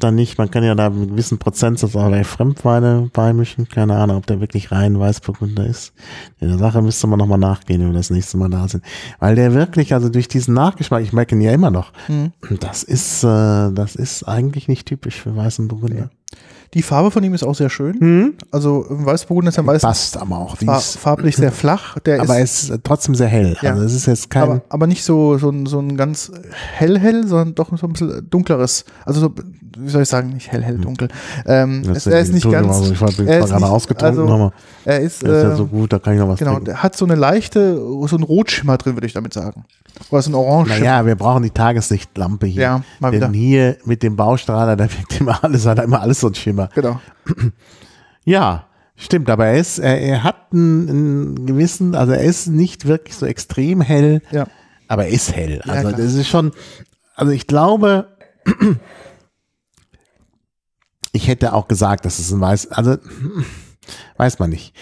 dann nicht, man kann ja da mit gewissen Prozentsatz auch gleich Fremdweine beimischen. Keine Ahnung, ob der wirklich rein Weißburgunder ist. In der Sache müsste man nochmal nachgehen, wenn wir das nächste Mal da sind. Weil der wirklich, also durch diesen Nachgeschmack, ich merke ihn ja immer noch, das ist, äh, das ist eigentlich nicht typisch für weißen Burgunder. Die Farbe von ihm ist auch sehr schön. Also im Weißburgunder ist ja meistens Passt aber auch. Fa farblich sehr flach. Der aber ist, ist trotzdem sehr hell. Ja. Also es ist jetzt kein, aber, aber nicht so, so, ein, so ein ganz hell-hell, sondern doch so ein bisschen dunkleres. Also so, wie soll ich sagen, nicht hell-hell, dunkel. Ähm, es, er ist nicht ganz. mal so, ich war- er gerade ausgetrunken, also, aber er ist, das ist ja äh, so gut, da kann ich noch was genau, trinken. der hat so eine leichte, so ein Rotschimmer drin, würde ich damit sagen. Oder so ein Orange. Naja, wir brauchen die Tageslichtlampe hier. Ja, mal Denn wieder. hier mit dem Baustrahler, da wirkt immer alles, hat immer alles so ein Schimmer. Genau. Ja, stimmt, aber er ist, er, er hat einen, einen gewissen, also er ist nicht wirklich so extrem hell, Ja. aber er ist hell. Ja, Also klar. das ist schon, also ich glaube, ich hätte auch gesagt, dass es ein Weiß, also weiß man nicht.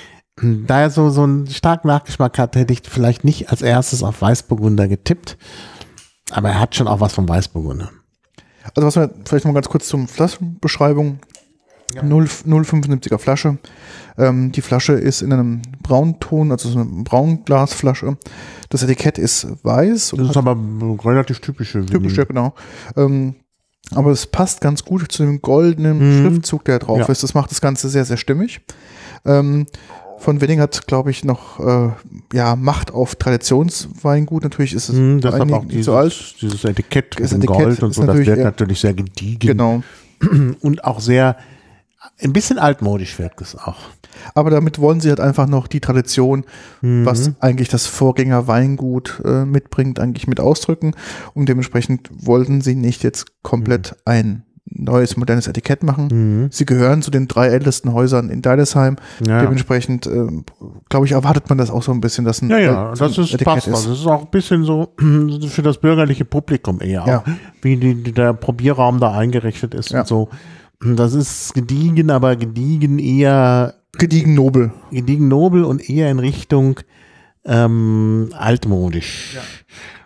Da er so, so einen starken Nachgeschmack hat, hätte ich vielleicht nicht als erstes auf Weißburgunder getippt. Aber er hat schon auch was vom Weißburgunder. Also was wir vielleicht noch mal ganz kurz zum Flaschenbeschreibung. 0 0,75er Flasche. Ähm, die Flasche ist in einem Braunton, also so eine Braunglasflasche. Das Etikett ist weiß Das ist aber relativ typische. typisch, ja genau. Ähm, aber es passt ganz gut zu dem goldenen Schriftzug, der drauf Mhm. Ja. ist. Das macht das Ganze sehr, sehr stimmig. Ähm, von Wedding hat, glaube ich, noch äh, ja, Macht auf Traditionsweingut. Natürlich ist es Hm, deshalb einigen auch dieses, so alt. dieses Etikett Das Etikett Gold und so, das wird natürlich sehr gediegen Genau. und auch sehr, ein bisschen altmodisch wirkt es auch. Aber damit wollen sie halt einfach noch die Tradition, Mhm. was eigentlich das Vorgänger Weingut äh, mitbringt, eigentlich mit ausdrücken. Und dementsprechend wollten sie nicht jetzt komplett Mhm. ein neues, modernes Etikett machen. Sie gehören zu den drei ältesten Häusern in Deidesheim. Ja. Dementsprechend, ähm, glaube ich, erwartet man das auch so ein bisschen, dass ein, Ja, ja, äh, so das ist, passt. Also das ist auch ein bisschen so für das bürgerliche Publikum eher, Ja. wie die, der Probierraum da eingerichtet ist Ja. und so. Das ist gediegen, aber gediegen eher Gediegen nobel. gediegen nobel und eher in Richtung ähm, altmodisch.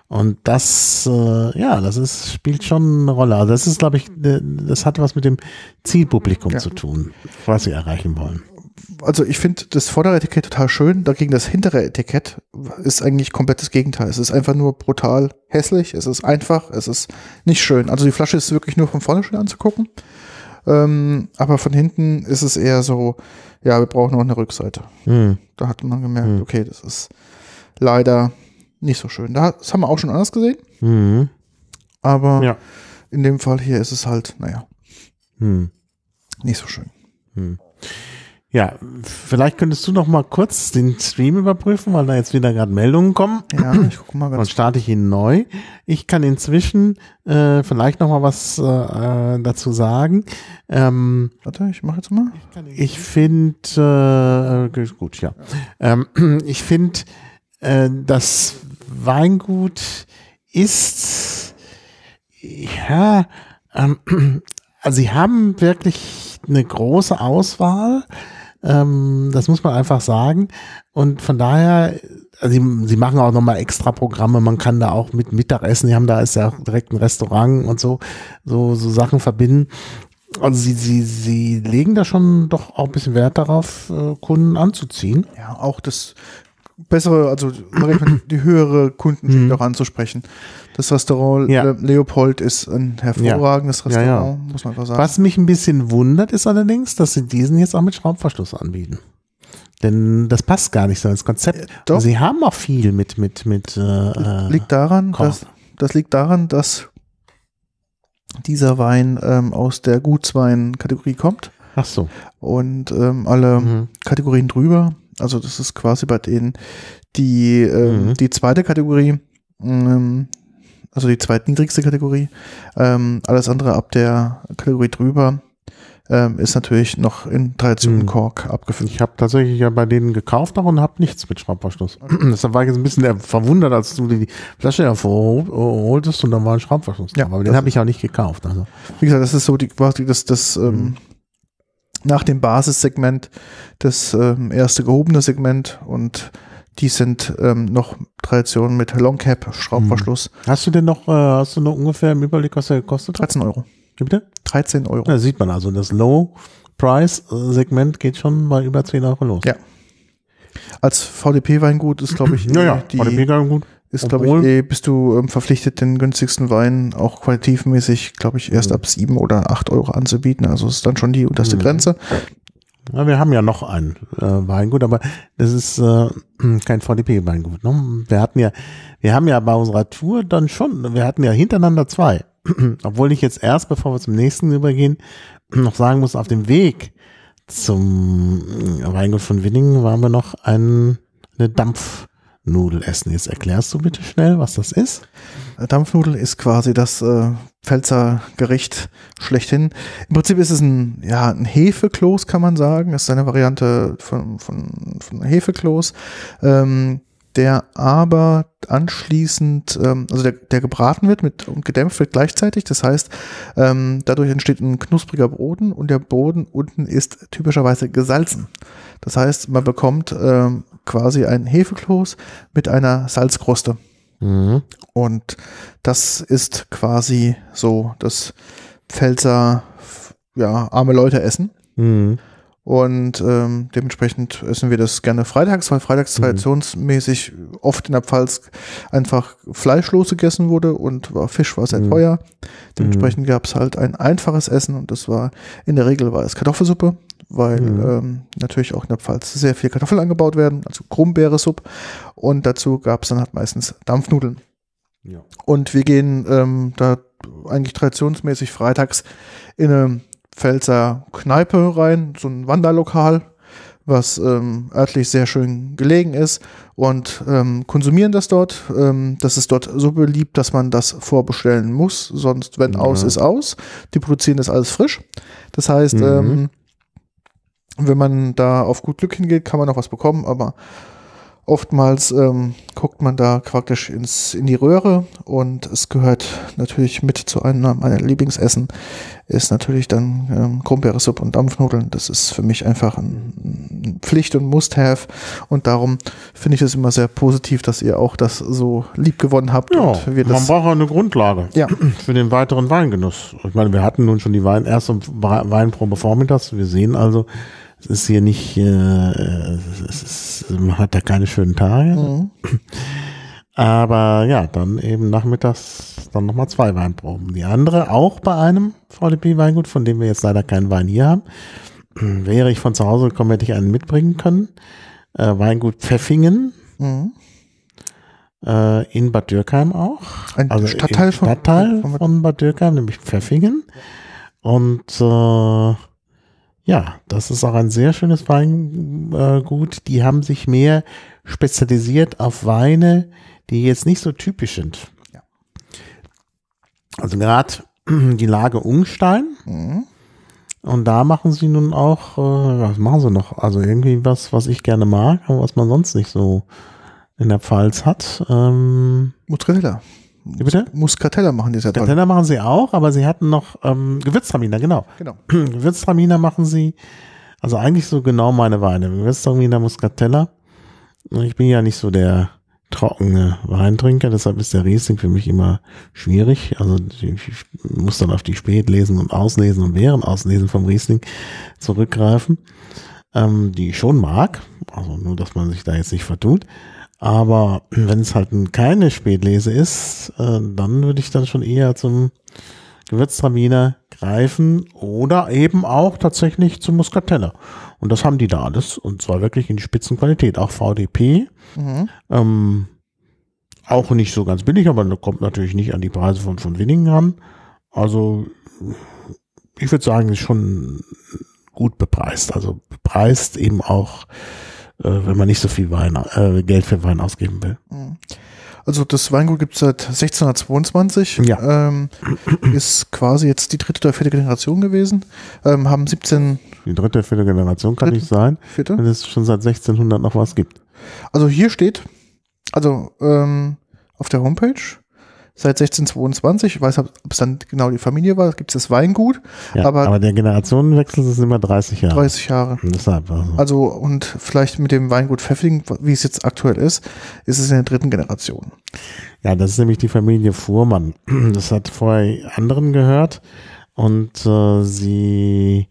Und das, äh, ja, das ist, spielt schon eine Rolle. Also das ist, glaube ich, ne- das hat was mit dem Zielpublikum Ja. zu tun, was sie erreichen wollen. Also ich finde das vordere Etikett total schön, dagegen das hintere Etikett ist eigentlich komplett das Gegenteil. Es ist einfach nur brutal hässlich, es ist einfach, es ist nicht schön. Also die Flasche ist wirklich nur von vorne schön anzugucken. Ähm, aber von hinten ist es eher so, ja, wir brauchen noch eine Rückseite. Hm. Da hat man gemerkt, okay, das ist leider nicht so schön. Da- Das haben wir auch schon anders gesehen, Mhm. aber Ja. in dem Fall hier ist es halt, naja, Hm. nicht so schön. Ja, vielleicht könntest du noch mal kurz den Stream überprüfen, weil da jetzt wieder gerade Meldungen kommen. Ja, ich gucke mal Dann ganz starte ich ihn neu. Ich kann inzwischen äh, vielleicht noch mal was äh, äh, dazu sagen. Ähm, Warte, ich mache jetzt mal. ich finde, äh, gut, ja. Ähm, ich finde, äh, das Weingut ist, ja, ähm, also sie haben wirklich eine große Auswahl. Ähm, das muss man einfach sagen. Und von daher, also sie, sie machen auch nochmal extra Programme. Man kann da auch mit Mittagessen, die haben da ist ja direkt ein Restaurant und so, so, so Sachen verbinden. Also sie, sie, sie legen da schon doch auch ein bisschen Wert darauf, äh, Kunden anzuziehen. Ja, auch das bessere, also die höhere Kundenschicht auch anzusprechen. Das Restaurant Mhm. Ja. äh, Leopold ist ein hervorragendes Ja, ja. Restaurant, muss man einfach sagen. Was mich ein bisschen wundert, ist allerdings, dass sie diesen jetzt auch mit Schraubverschluss anbieten. Denn das passt gar nicht so ins Konzept. doch. Und sie haben auch viel mit, mit, mit, äh, äh, liegt daran, Korn. dass, das liegt daran, dass dieser Wein ähm, aus der Gutswein-Kategorie kommt ach so. und ähm, alle Mhm. Kategorien drüber, also das ist quasi bei denen die, ähm, Mhm. die zweite Kategorie, ähm, also die zweitniedrigste Kategorie, ähm, alles andere ab der Kategorie drüber ähm, ist natürlich noch in Tradition Mhm. Kork abgefüllt. Ich habe tatsächlich ja bei denen gekauft auch und habe nichts mit Schraubverschluss. Deshalb war ich jetzt ein bisschen der- verwundert, als du die Flasche hervorholtest und da war ein Schraubverschluss Ja. Aber den das habe ich auch nicht gekauft. Also. Wie gesagt, das ist so die quasi das, das Mhm. Nach dem Basissegment das ähm, erste gehobene Segment und die sind ähm, noch Tradition mit Long Cap, Schraubverschluss, Hast du denn noch, äh, hast du noch ungefähr im Überblick, was der gekostet hat? 13 Euro. Wie Bitte? 13 Euro. Da sieht man also, das Low-Price-Segment geht schon bei über 10 Euro los. Ja. Als VDP-Weingut ist, glaube ich, Ja, ja, die, war der mega gut. Ist, glaube ich, eh, bist du ähm, verpflichtet, den günstigsten Wein auch qualitativmäßig, glaube ich, Mhm. erst ab 7 oder 8 Euro anzubieten. Also ist dann schon die unterste Mhm. Grenze. Ja, wir haben ja noch ein äh, Weingut, aber das ist äh, kein VDP-Weingut. Ne? Wir hatten ja, wir haben ja bei unserer Tour dann schon, wir hatten ja hintereinander zwei. Obwohl ich jetzt erst, bevor wir zum nächsten übergehen, noch sagen muss, auf dem Weg zum Weingut von Winningen waren wir noch ein, eine Dampfnudel essen. Jetzt erklärst du bitte schnell, was das ist. Dampfnudel ist quasi das äh, Pfälzer Gericht schlechthin. Im Prinzip ist es ein, ja, ein Hefekloß, kann man sagen. Das ist eine Variante von, von, von Hefekloß, ähm, der aber anschließend, ähm, also der, der gebraten wird mit, und gedämpft wird gleichzeitig. Das heißt, ähm, dadurch entsteht ein knuspriger Boden und der Boden unten ist typischerweise gesalzen. Das heißt, man bekommt ähm, quasi ein Hefekloß mit einer Salzkruste. Mhm. Und das ist quasi so das Pfälzer, ja, arme Leute essen. Mhm. Und ähm, dementsprechend essen wir das gerne freitags, weil freitags traditionsmäßig oft in der Pfalz einfach fleischlos gegessen wurde und war Fisch war sehr Mhm. teuer. Dementsprechend gab es halt ein einfaches Essen und das war in der Regel war es Kartoffelsuppe, weil Mhm. ähm, natürlich auch in der Pfalz sehr viel Kartoffeln angebaut werden, also Krummbeeresuppe. Und dazu gab es dann halt meistens Dampfnudeln. Ja. Und wir gehen ähm, da eigentlich traditionsmäßig freitags in eine Pfälzer Kneipe rein, so ein Wanderlokal, was ähm, örtlich sehr schön gelegen ist und ähm, konsumieren das dort. Ähm, das ist dort so beliebt, dass man das vorbestellen muss, sonst wenn Ja. aus ist aus. Die produzieren das alles frisch. Das heißt, Mhm. Wenn man da auf gut Glück hingeht, kann man noch was bekommen, aber oftmals ähm, guckt man da praktisch ins, in die Röhre und es gehört natürlich mit zu einem meiner Lieblingsessen, ist natürlich dann ähm, Krummbeeresuppe und Dampfnudeln. Das ist für mich einfach ein, Pflicht und Must-Have und darum finde ich es immer sehr positiv, dass ihr auch das so lieb gewonnen habt Ja, man braucht auch eine Grundlage ja, für den weiteren Weingenuss. Ich meine, wir hatten nun schon die Wein, erste Weinprobe vormittags. Wir sehen also, es ist hier nicht, äh, es ist, man hat da keine schönen Tage. Mhm. Aber ja, dann eben nachmittags dann nochmal zwei Weinproben. Die andere auch bei einem VDP-Weingut, von dem wir jetzt leider keinen Wein hier haben. Wäre ich von zu Hause gekommen, hätte ich einen mitbringen können. Äh, Weingut Pfeffingen Mhm. äh, in Bad Dürkheim auch. Ein also Stadtteil von- Stadtteil von Bad Dürkheim, nämlich Pfeffingen. Und äh, ja, das ist auch ein sehr schönes Weingut. Die haben sich mehr spezialisiert auf Weine, die jetzt nicht so typisch sind. Ja. Also gerade die Lage Ungstein. Mhm. Und da machen sie nun auch, äh, was machen sie noch? Also irgendwie was, was ich gerne mag, aber was man sonst nicht so in der Pfalz hat. Ähm, Muscatella. Bitte? Muscatella machen die sehr toll. Teller machen sie auch, aber sie hatten noch ähm, Gewürztraminer, genau. Genau. Gewürztraminer machen sie. Also eigentlich so genau meine Weine. Gewürztraminer Muscatella. Ich bin ja nicht so der trockene Weintrinker, deshalb ist der Riesling für mich immer schwierig. Also ich muss dann auf die Spätlesen und Auslesen und während Auslesen vom Riesling zurückgreifen, ähm, die ich schon mag. Also nur, dass man sich da jetzt nicht vertut. Aber wenn es halt keine Spätlese ist, äh, dann würde ich dann schon eher zum Gewürztraminer greifen oder eben auch tatsächlich zum Muscatella. Und das haben die da alles und zwar wirklich in Spitzenqualität. Auch VDP, Mhm. ähm, auch nicht so ganz billig, aber kommt natürlich nicht an die Preise von, von Winningen ran. Also ich würde sagen, ist schon gut bepreist. Also bepreist eben auch, wenn man nicht so viel Wein, äh, Geld für Wein ausgeben will. Also das Weingut gibt es seit 1622. Ja. Ähm, ist quasi jetzt die dritte oder vierte Generation gewesen. Ähm, haben 17 Die dritte, vierte Generation kann Dritte? nicht sein, vierte. wenn es schon seit 1600 noch was gibt. Also hier steht, also ähm, auf der Homepage seit 1622, ich weiß nicht, ob es dann genau die Familie war, gibt es das Weingut, Ja, aber, aber, der Generationenwechsel ist immer 30 Jahre. 30 Jahre. Und deshalb, also. Also und vielleicht mit dem Weingut Pfeffling, wie es jetzt aktuell ist, ist es in der dritten Generation. Ja, das ist nämlich die Familie Fuhrmann. Das hat vorher anderen gehört und äh, sie,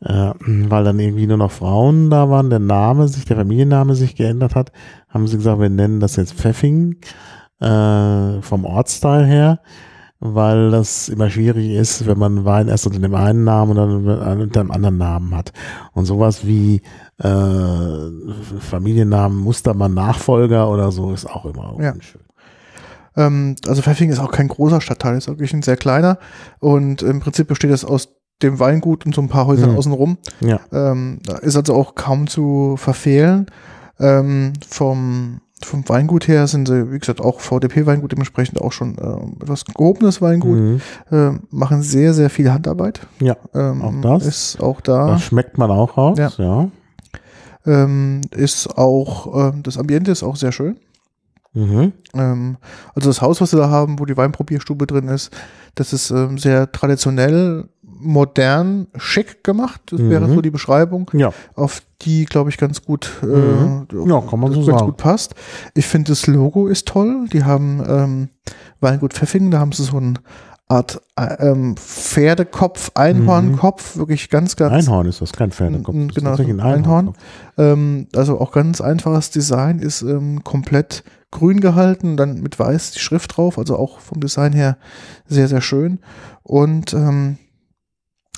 äh, weil dann irgendwie nur noch Frauen da waren, der Name sich, der Familienname sich geändert hat, haben sie gesagt, wir nennen das jetzt Pfeffing äh, vom Ortsteil her, weil das immer schwierig ist, wenn man Wein erst unter dem einen Namen und dann unter dem anderen Namen hat. Und sowas wie äh, Familiennamen Mustermann Nachfolger oder so ist auch immer Ja. unschön. Ähm, also Pfeffling ist auch kein großer Stadtteil, ist wirklich ein sehr kleiner und im Prinzip besteht es aus dem Weingut und so ein paar Häusern Mhm. außenrum. Ja. Ähm, da ist also auch kaum zu verfehlen. Ähm, vom, vom Weingut her sind sie, wie gesagt, auch VDP-Weingut, dementsprechend auch schon äh, etwas gehobenes Weingut. Mhm. Ähm, machen sehr, sehr viel Handarbeit. Ja, Ähm, Auch das? Ist auch da. das schmeckt man auch raus. Ja. Ja. Ähm, ist auch, ähm, das Ambiente ist auch sehr schön. Mhm. Ähm, also das Haus, was sie da haben, wo die Weinprobierstube drin ist, das ist ähm, sehr traditionell, modern, schick gemacht. Das Mhm. wäre so die Beschreibung, Ja. auf die, glaube ich, ganz gut, Mhm. äh, Ja, kann man so ganz sagen. gut passt. Ich finde, das Logo ist toll. Die haben ähm, Weingut Pfeffingen, da haben sie so eine Art äh, ähm, Pferdekopf, Einhornkopf, wirklich ganz, ganz Einhorn ist das, kein Pferdekopf. Das ist genau, tatsächlich ein Einhorn. Ähm, also auch ganz einfaches Design, ist ähm, komplett grün gehalten, dann mit weiß die Schrift drauf, also auch vom Design her sehr, sehr schön. Und ähm,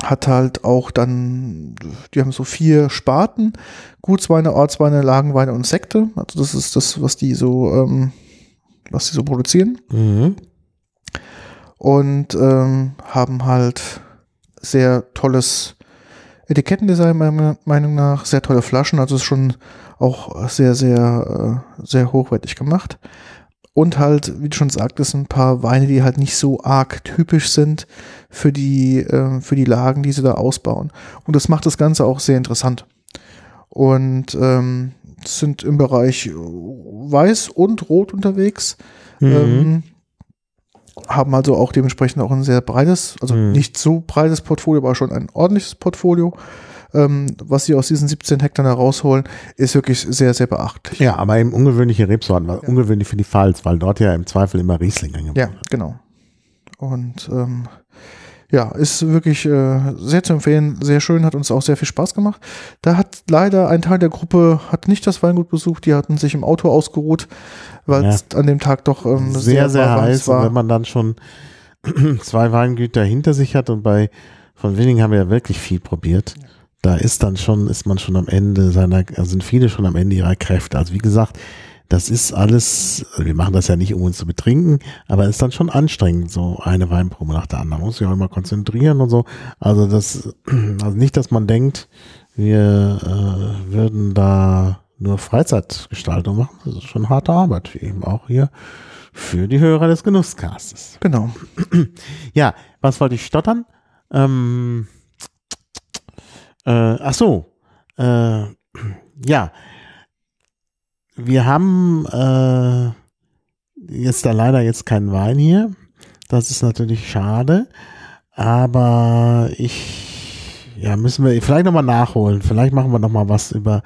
hat halt auch dann, die haben so vier Sparten, Gutsweine, Ortsweine, Lagenweine und Sekte. Also das ist das, was die so, ähm, was die so produzieren Mhm. und ähm, haben halt sehr tolles Etikettendesign meiner Meinung nach, sehr tolle Flaschen, also ist schon auch sehr, sehr, äh, sehr hochwertig gemacht. Und halt, wie du schon sagtest, ein paar Weine, die halt nicht so arg typisch sind für die, äh, für die Lagen, die sie da ausbauen. Und das macht das Ganze auch sehr interessant. Und ähm, sind im Bereich Weiß und Rot unterwegs. Mhm. Ähm, haben also auch dementsprechend auch ein sehr breites, also Mhm. nicht so breites Portfolio, aber schon ein ordentliches Portfolio. Ähm, was sie aus diesen 17 Hektar herausholen, ist wirklich sehr, sehr beachtlich. Ja, aber eben ungewöhnliche Rebsorten, weil ungewöhnlich für die Pfalz, weil dort ja im Zweifel immer Riesling angeboten Ja, genau. Und ähm, ja, ist wirklich äh, sehr zu empfehlen, sehr schön, hat uns auch sehr viel Spaß gemacht. Da hat leider ein Teil der Gruppe hat nicht das Weingut besucht, die hatten sich im Auto ausgeruht, weil es an dem Tag doch ähm, sehr, sehr, warm heiß. Und war. wenn man dann schon zwei Weingüter hinter sich hat und bei von Winning haben wir ja wirklich viel probiert. Da ist dann schon, ist man schon am Ende seiner, also sind viele schon am Ende ihrer Kräfte. Also wie gesagt, das ist alles, wir machen das ja nicht, um uns zu betrinken, aber ist dann schon anstrengend, so eine Weinprobe nach der anderen. Man muss sich auch immer konzentrieren und so. Also das, also nicht, dass man denkt, wir äh, würden da nur Freizeitgestaltung machen. Das ist schon harte Arbeit, eben auch hier für die Hörer des Genusscastes. Genau. Ja, was wollte ich stottern? Ähm, äh, ach so, äh, ja, wir haben äh, jetzt da leider jetzt keinen Wein hier. Das ist natürlich schade, aber ich Ja, müssen wir vielleicht nochmal nachholen. Vielleicht machen wir nochmal was über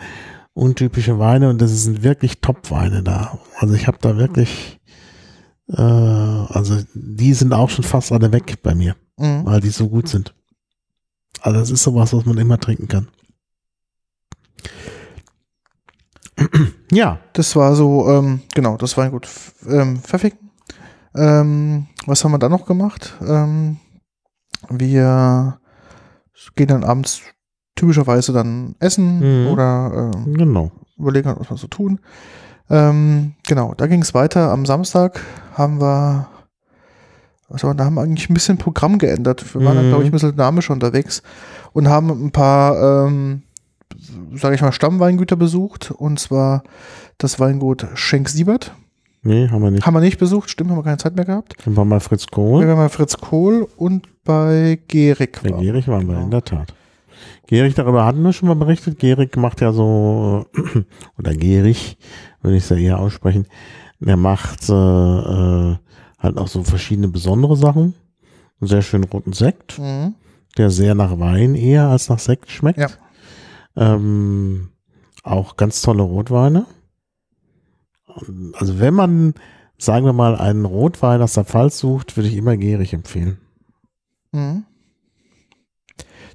untypische Weine und das sind wirklich Top-Weine da. Also ich habe da wirklich, äh, also die sind auch schon fast alle weg bei mir, Mhm. weil die so gut sind. Also das ist sowas, was man immer trinken kann. ja, Das war so, ähm, genau, das war gut. Ähm, pfeffig. Ähm, was haben wir dann noch gemacht? Ähm, wir gehen dann abends typischerweise dann essen Mhm. oder ähm, genau. überlegen, was wir so tun. Ähm, genau, da ging es weiter. Am Samstag haben wir, war, da haben wir eigentlich ein bisschen Programm geändert. Wir waren dann, Mhm. glaube ich, ein bisschen dynamischer unterwegs und haben ein paar, ähm, sage ich mal, Stammweingüter besucht. Und zwar das Weingut Schenk-Siebert. Nee, haben wir nicht. Haben wir nicht besucht, stimmt, haben wir keine Zeit mehr gehabt. Dann waren wir Fritz Wir Kohl. waren bei Fritz Kohl und bei Gerig. Bei. Gierig waren wir, Genau. in der Tat. Gierig, darüber hatten wir schon mal berichtet. Gierig macht ja so, oder Gierig, würde ich es ja eher aussprechen, der macht äh, äh, halt auch so verschiedene besondere Sachen. Einen sehr schönen roten Sekt, Mhm. der sehr nach Wein eher als nach Sekt schmeckt. Ja. Ähm, auch ganz tolle Rotweine. Also wenn man, sagen wir mal, einen Rotwein aus der Pfalz sucht, würde ich immer Gierig empfehlen. Mhm.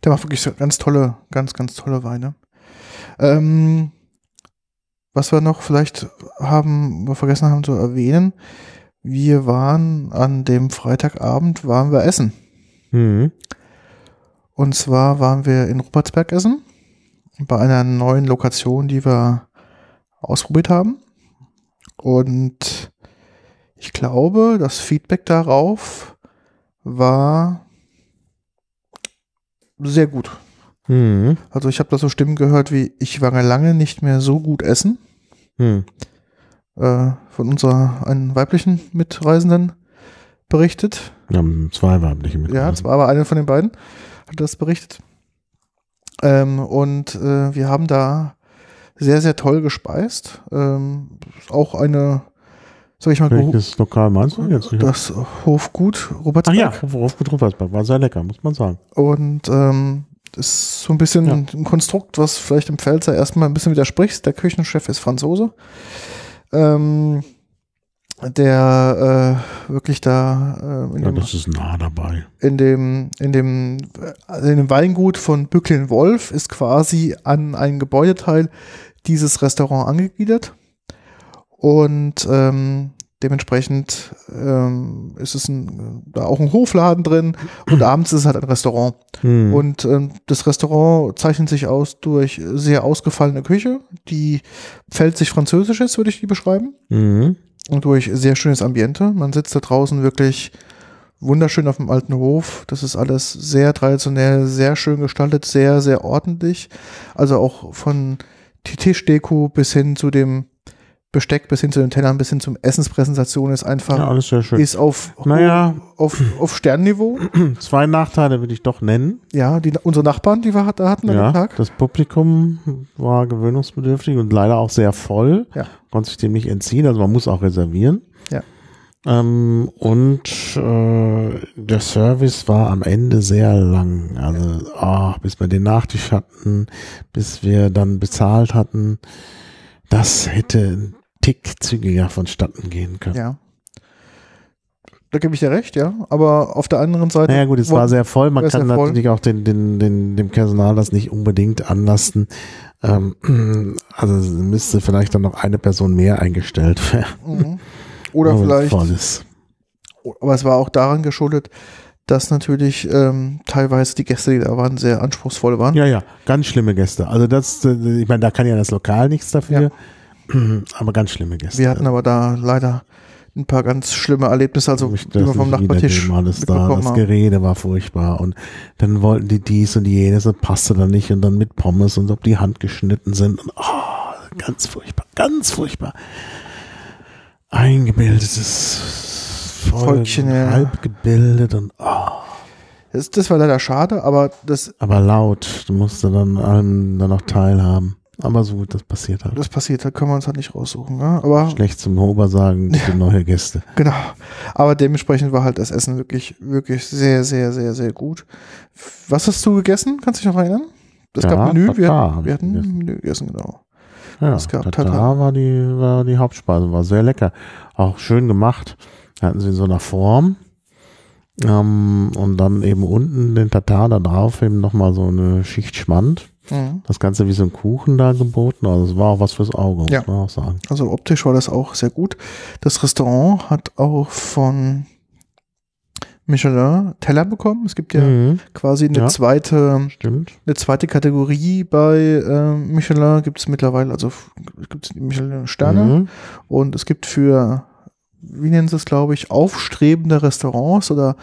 Der macht wirklich so ganz tolle, ganz, ganz tolle Weine. Ähm, was wir noch vielleicht haben, wir vergessen haben zu erwähnen, wir waren an dem Freitagabend, waren wir essen. Mhm. Und zwar waren wir in Rupertsberg essen, bei einer neuen Lokation, die wir ausprobiert haben. Und ich glaube, das Feedback darauf war sehr gut. Mhm. Also ich habe da so Stimmen gehört wie, ich war lange nicht mehr so gut essen. Mhm. Äh, von unserer einen weiblichen Mitreisenden berichtet. Wir haben zwei weibliche mit. Ja, das war aber eine von den beiden, hat das berichtet. Ähm, und äh, wir haben da sehr, sehr toll gespeist. Ähm, auch eine, sag ich mal, Welches Lokal meinst du jetzt? das Hofgut Ach Robertsberg. ja, worauf gut Ruppersberg war sehr lecker, muss man sagen. Und ähm, ist so ein bisschen Ja. ein Konstrukt, was vielleicht im Pfälzer erstmal ein bisschen widerspricht. Der Küchenchef ist Franzose. Ähm, der äh, wirklich da äh, in, Ja, dem, das ist nah dabei. in dem in dem also in dem Weingut von Bücklin Wolf ist quasi an ein Gebäudeteil dieses Restaurant angegliedert und ähm, dementsprechend ähm, ist es ein, da auch ein Hofladen drin und abends ist es halt ein Restaurant. Mhm. Und ähm, das Restaurant zeichnet sich aus durch sehr ausgefallene Küche, die pfälzig französisch ist, würde ich die beschreiben. Mhm. Und durch sehr schönes Ambiente. Man sitzt da draußen wirklich wunderschön auf dem alten Hof. Das ist alles sehr traditionell, sehr schön gestaltet, sehr, sehr ordentlich. Also auch von die Tischdeko bis hin zu dem Besteck, bis hin zu den Tellern, bis hin zum Essenspräsentation ist einfach, Ja, alles sehr schön. ist auf, Naja. auf, auf Sternniveau. Zwei Nachteile würde ich doch nennen. Ja, die, unsere Nachbarn, die wir da hatten an Ja, dem Tag. das Publikum war gewöhnungsbedürftig und leider auch sehr voll. Ja. Konnte sich dem nicht entziehen, also man muss auch reservieren. Ja. Ähm, und äh, der Service war am Ende sehr lang. Also, ah, bis wir den Nachtisch hatten, bis wir dann bezahlt hatten. Das hätte Tick zügiger vonstatten gehen können. Ja. Da gebe ich dir recht, ja. Aber auf der anderen Seite. Naja gut, es war sehr voll. Man kann voll. natürlich auch den, den, den, dem Personal das nicht unbedingt anlasten. Ähm, also müsste vielleicht dann noch eine Person mehr eingestellt werden. Mhm. Oder vielleicht. voll ist. Aber es war auch daran geschuldet, dass natürlich ähm, teilweise die Gäste, die da waren, sehr anspruchsvoll waren. Ja, ja, ganz schlimme Gäste. Also das, äh, ich meine, da kann ja das Lokal nichts dafür. Aber ganz schlimme Gäste. Wir hatten aber da leider ein paar ganz schlimme Erlebnisse, also Ich die wir vom Nachbartisch alles da. Das haben. Gerede war furchtbar und dann wollten die dies und jenes und passte dann nicht und dann mit Pommes und ob die Hand geschnitten sind und oh, ganz furchtbar, ganz furchtbar. Eingebildetes Volk, Volkchen, ja. halb gebildet und oh, Das, das war leider schade, aber das, aber laut. Du musst dann allen dann noch teilhaben. Aber so, das passiert halt. Das passiert, da können wir uns halt nicht raussuchen. Ne? Aber Schlecht zum Hober sagen, bitte neue Gäste. Genau. Aber dementsprechend war halt das Essen wirklich, wirklich sehr, sehr, sehr, sehr gut. Was hast du gegessen? Kannst du dich noch erinnern? Es Ja, gab Menü. Wir, Tatar hab wir hatten gegessen. Menü gegessen, genau. Ja, Es gab Tatar Tatar. war die, war die Hauptspeise, war sehr lecker. Auch schön gemacht. Hatten sie in so einer Form. Ähm, und dann eben unten den Tatar da drauf eben nochmal so eine Schicht Schmand. Mhm. Das Ganze wie so ein Kuchen da geboten. Also es war auch was fürs Auge, muss Ja. man auch sagen. Also optisch war das auch sehr gut. Das Restaurant hat auch von Michelin Teller bekommen. Es gibt ja Mhm, quasi eine Ja. zweite stimmt. eine zweite Kategorie bei äh, Michelin gibt es mittlerweile, also gibt es Michelin Sterne Mhm. und es gibt für, wie nennen sie es, glaube ich, aufstrebende Restaurants oder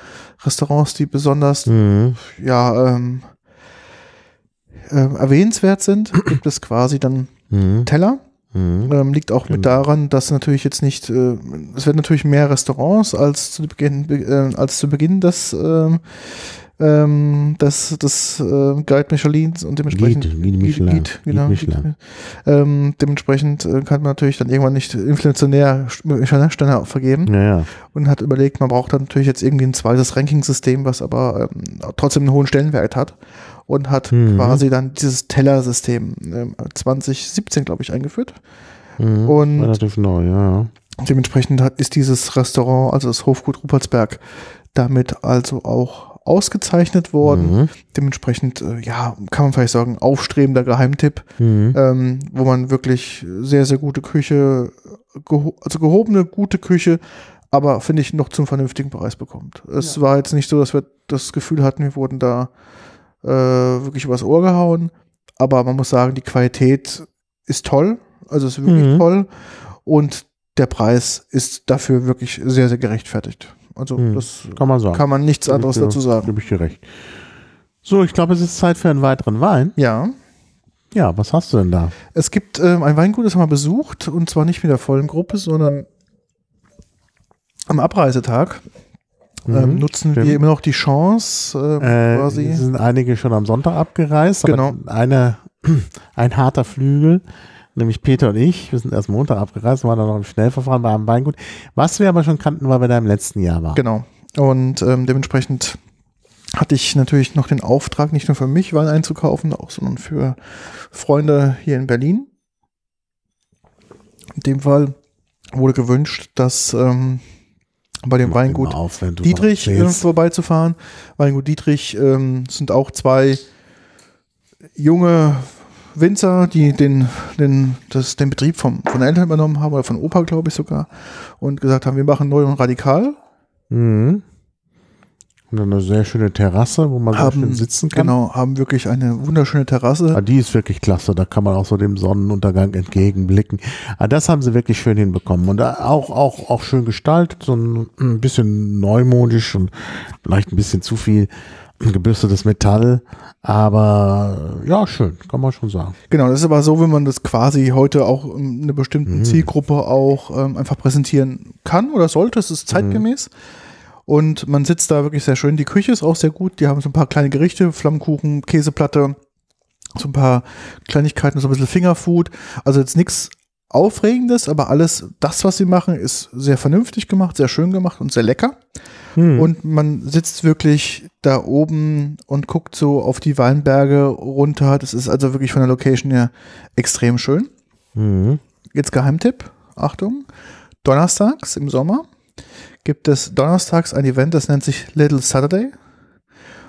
Restaurants, die besonders Mhm. ja ähm, ähm, erwähnenswert sind, gibt es quasi dann Mhm. Teller. Mhm. Ähm, liegt auch mit Genau. daran, dass natürlich jetzt nicht, äh, es werden natürlich mehr Restaurants als zu Beginn, be- äh, als zu Beginn des, ähm, ähm, des, des äh, Guide Michelins und dementsprechend Guide, Guide Michelin. Guide, genau, Michelin. Ähm, dementsprechend äh, kann man natürlich dann irgendwann nicht inflationär Michelin-Sterne vergeben Ja, ja. und hat überlegt, man braucht dann natürlich jetzt irgendwie ein zweites Ranking-System, was aber ähm, trotzdem einen hohen Stellenwert hat und hat Mhm. quasi dann dieses Teller-System ähm, 2017, glaube ich, eingeführt. Mhm. Und- Relativ neu, ja, ja. Dementsprechend hat, ist dieses Restaurant, also das Hofgut Ruppertsberg, damit also auch ausgezeichnet worden. Mhm. Dementsprechend, äh, ja, kann man vielleicht sagen, aufstrebender Geheimtipp, Mhm. ähm, wo man wirklich sehr, sehr gute Küche, geho also gehobene, gute Küche, aber finde ich noch zum vernünftigen Preis bekommt. Es war jetzt nicht so, dass wir das Gefühl hatten, wir wurden da äh, wirklich übers Ohr gehauen, aber man muss sagen, die Qualität ist toll, also ist wirklich Mhm. toll und der Preis ist dafür wirklich sehr, sehr gerechtfertigt. Also Mhm. das Kann man sagen. kann man nichts anderes dazu sagen. Gebe ich dir recht. So, ich glaube, es ist Zeit für einen weiteren Wein. Ja, Ja, was hast du denn da? es gibt ähm, ein Weingut, das haben wir besucht und zwar nicht mit der vollen Gruppe, sondern am Abreisetag ähm, Mhm, nutzen stimmt. wir immer noch die Chance, ähm, Äh, quasi. es sind einige schon am Sonntag abgereist, Genau. eine, ein harter Flügel, nämlich Peter und ich, wir sind erst Montag abgereist, waren dann noch im Schnellverfahren bei einem Weingut, was wir aber schon kannten, weil wir da im letzten Jahr waren. Genau. Und ähm, dementsprechend hatte ich natürlich noch den Auftrag, nicht nur für mich Wein einzukaufen, auch sondern für Freunde hier in Berlin. In dem Fall wurde gewünscht, dass ähm, bei dem Mach Weingut auf, Dietrich äh, vorbeizufahren. Weingut Dietrich ähm, sind auch zwei junge Winzer, die den, den, das, den Betrieb vom, von Eltern übernommen haben, oder von Opa, glaube ich sogar, und gesagt haben, wir machen neu und radikal. Mhm. Und eine sehr schöne Terrasse, wo man sehr schön haben, sitzen kann. genau, haben wirklich eine wunderschöne Terrasse. Ah, die ist wirklich klasse, da kann man auch so dem Sonnenuntergang entgegenblicken. Ah, das haben sie wirklich schön hinbekommen und auch, auch, auch schön gestaltet, so ein, bisschen neumodisch und vielleicht ein bisschen zu viel gebürstetes Metall, aber ja, schön, kann man schon sagen. Genau, das ist aber so, wenn man das quasi heute auch in einer bestimmten Mhm. Zielgruppe auch ähm, einfach präsentieren kann oder sollte. Es ist zeitgemäß. Und man sitzt da wirklich sehr schön. Die Küche ist auch sehr gut. Die haben so ein paar kleine Gerichte, Flammkuchen, Käseplatte, so ein paar Kleinigkeiten, so ein bisschen Fingerfood. Also jetzt nichts Aufregendes, aber alles, das, was sie machen, ist sehr vernünftig gemacht, sehr schön gemacht und sehr lecker. Hm. Und man sitzt wirklich da oben und guckt so auf die Weinberge runter. Das ist also wirklich von der Location her extrem schön. Mhm. Jetzt Geheimtipp, Achtung, donnerstags im Sommer gibt es donnerstags ein Event, das nennt sich Little Saturday.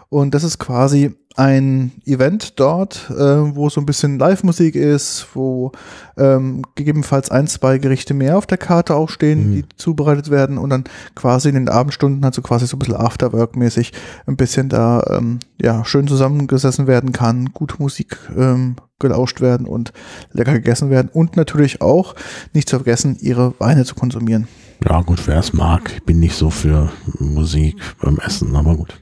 Und das ist quasi ein Event dort, äh, wo so ein bisschen Live-Musik ist, wo ähm, gegebenenfalls ein, zwei Gerichte mehr auf der Karte auch stehen, die zubereitet werden und dann quasi in den Abendstunden, also quasi so ein bisschen Afterwork-mäßig, ein bisschen da ähm, ja schön zusammengesessen werden kann, gute Musik ähm, gelauscht werden und lecker gegessen werden und natürlich auch nicht zu vergessen, ihre Weine zu konsumieren. Ja, gut, wer es mag. Ich bin nicht so für Musik beim Essen, aber gut.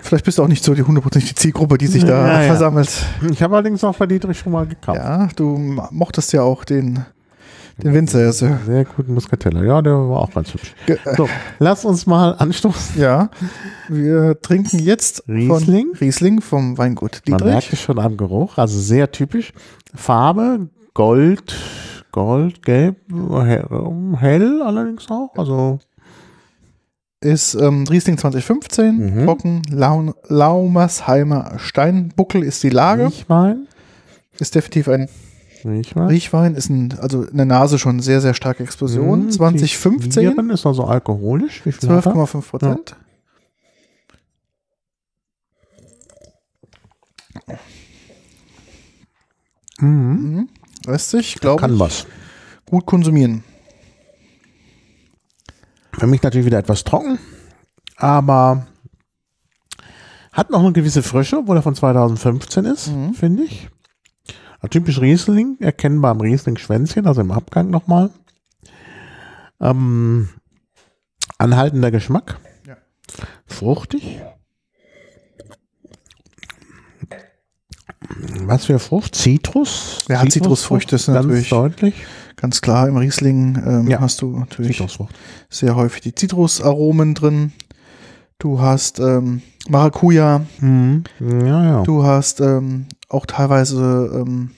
Vielleicht bist du auch nicht so die hundertprozentige Zielgruppe, die sich da Ja, ja. versammelt. Ich habe allerdings auch bei Dietrich schon mal gekauft. Ja, du mochtest ja auch den Den Winzer ja. Sehr guten Muscatella. Ja, der war auch ganz hübsch. Ge- So, lass uns mal anstoßen. Ja, wir trinken jetzt Riesling? von Riesling vom Weingut Man merkt Dietrich. es schon am Geruch, also sehr typisch. Farbe, Gold, Gold, Gelb, hell, hell allerdings auch. Also Ist ähm, Riesling 2015, Mhm. trocken, Lau Laumersheimer Steinbuckel ist die Lage. Riechwein. Ist definitiv ein Riechwein. Riechwein, ist ein, also in der Nase schon sehr, sehr starke Explosion. Mhm, 2015, Vieren ist also alkoholisch. Wie viel hat er? 12,5 Prozent. Mhm. Lässt sich, glaube Kann ich, was. gut konsumieren. Für mich natürlich wieder etwas trocken, aber hat noch eine gewisse Frische, obwohl er von 2015 ist, Mhm. finde ich. Ein typisch Riesling, erkennbar am Riesling-Schwänzchen, also im Abgang nochmal. Ähm, anhaltender Geschmack. Ja. Fruchtig. Was für Frucht? Zitrus? Ja, Zitrusfrüchte sind ganz natürlich- deutlich. Ganz klar, im Riesling ähm, Ja. hast du natürlich sehr häufig die Zitrusaromen drin. Du hast ähm, Maracuja, Mhm. Ja, ja. du hast ähm, auch teilweise ähm,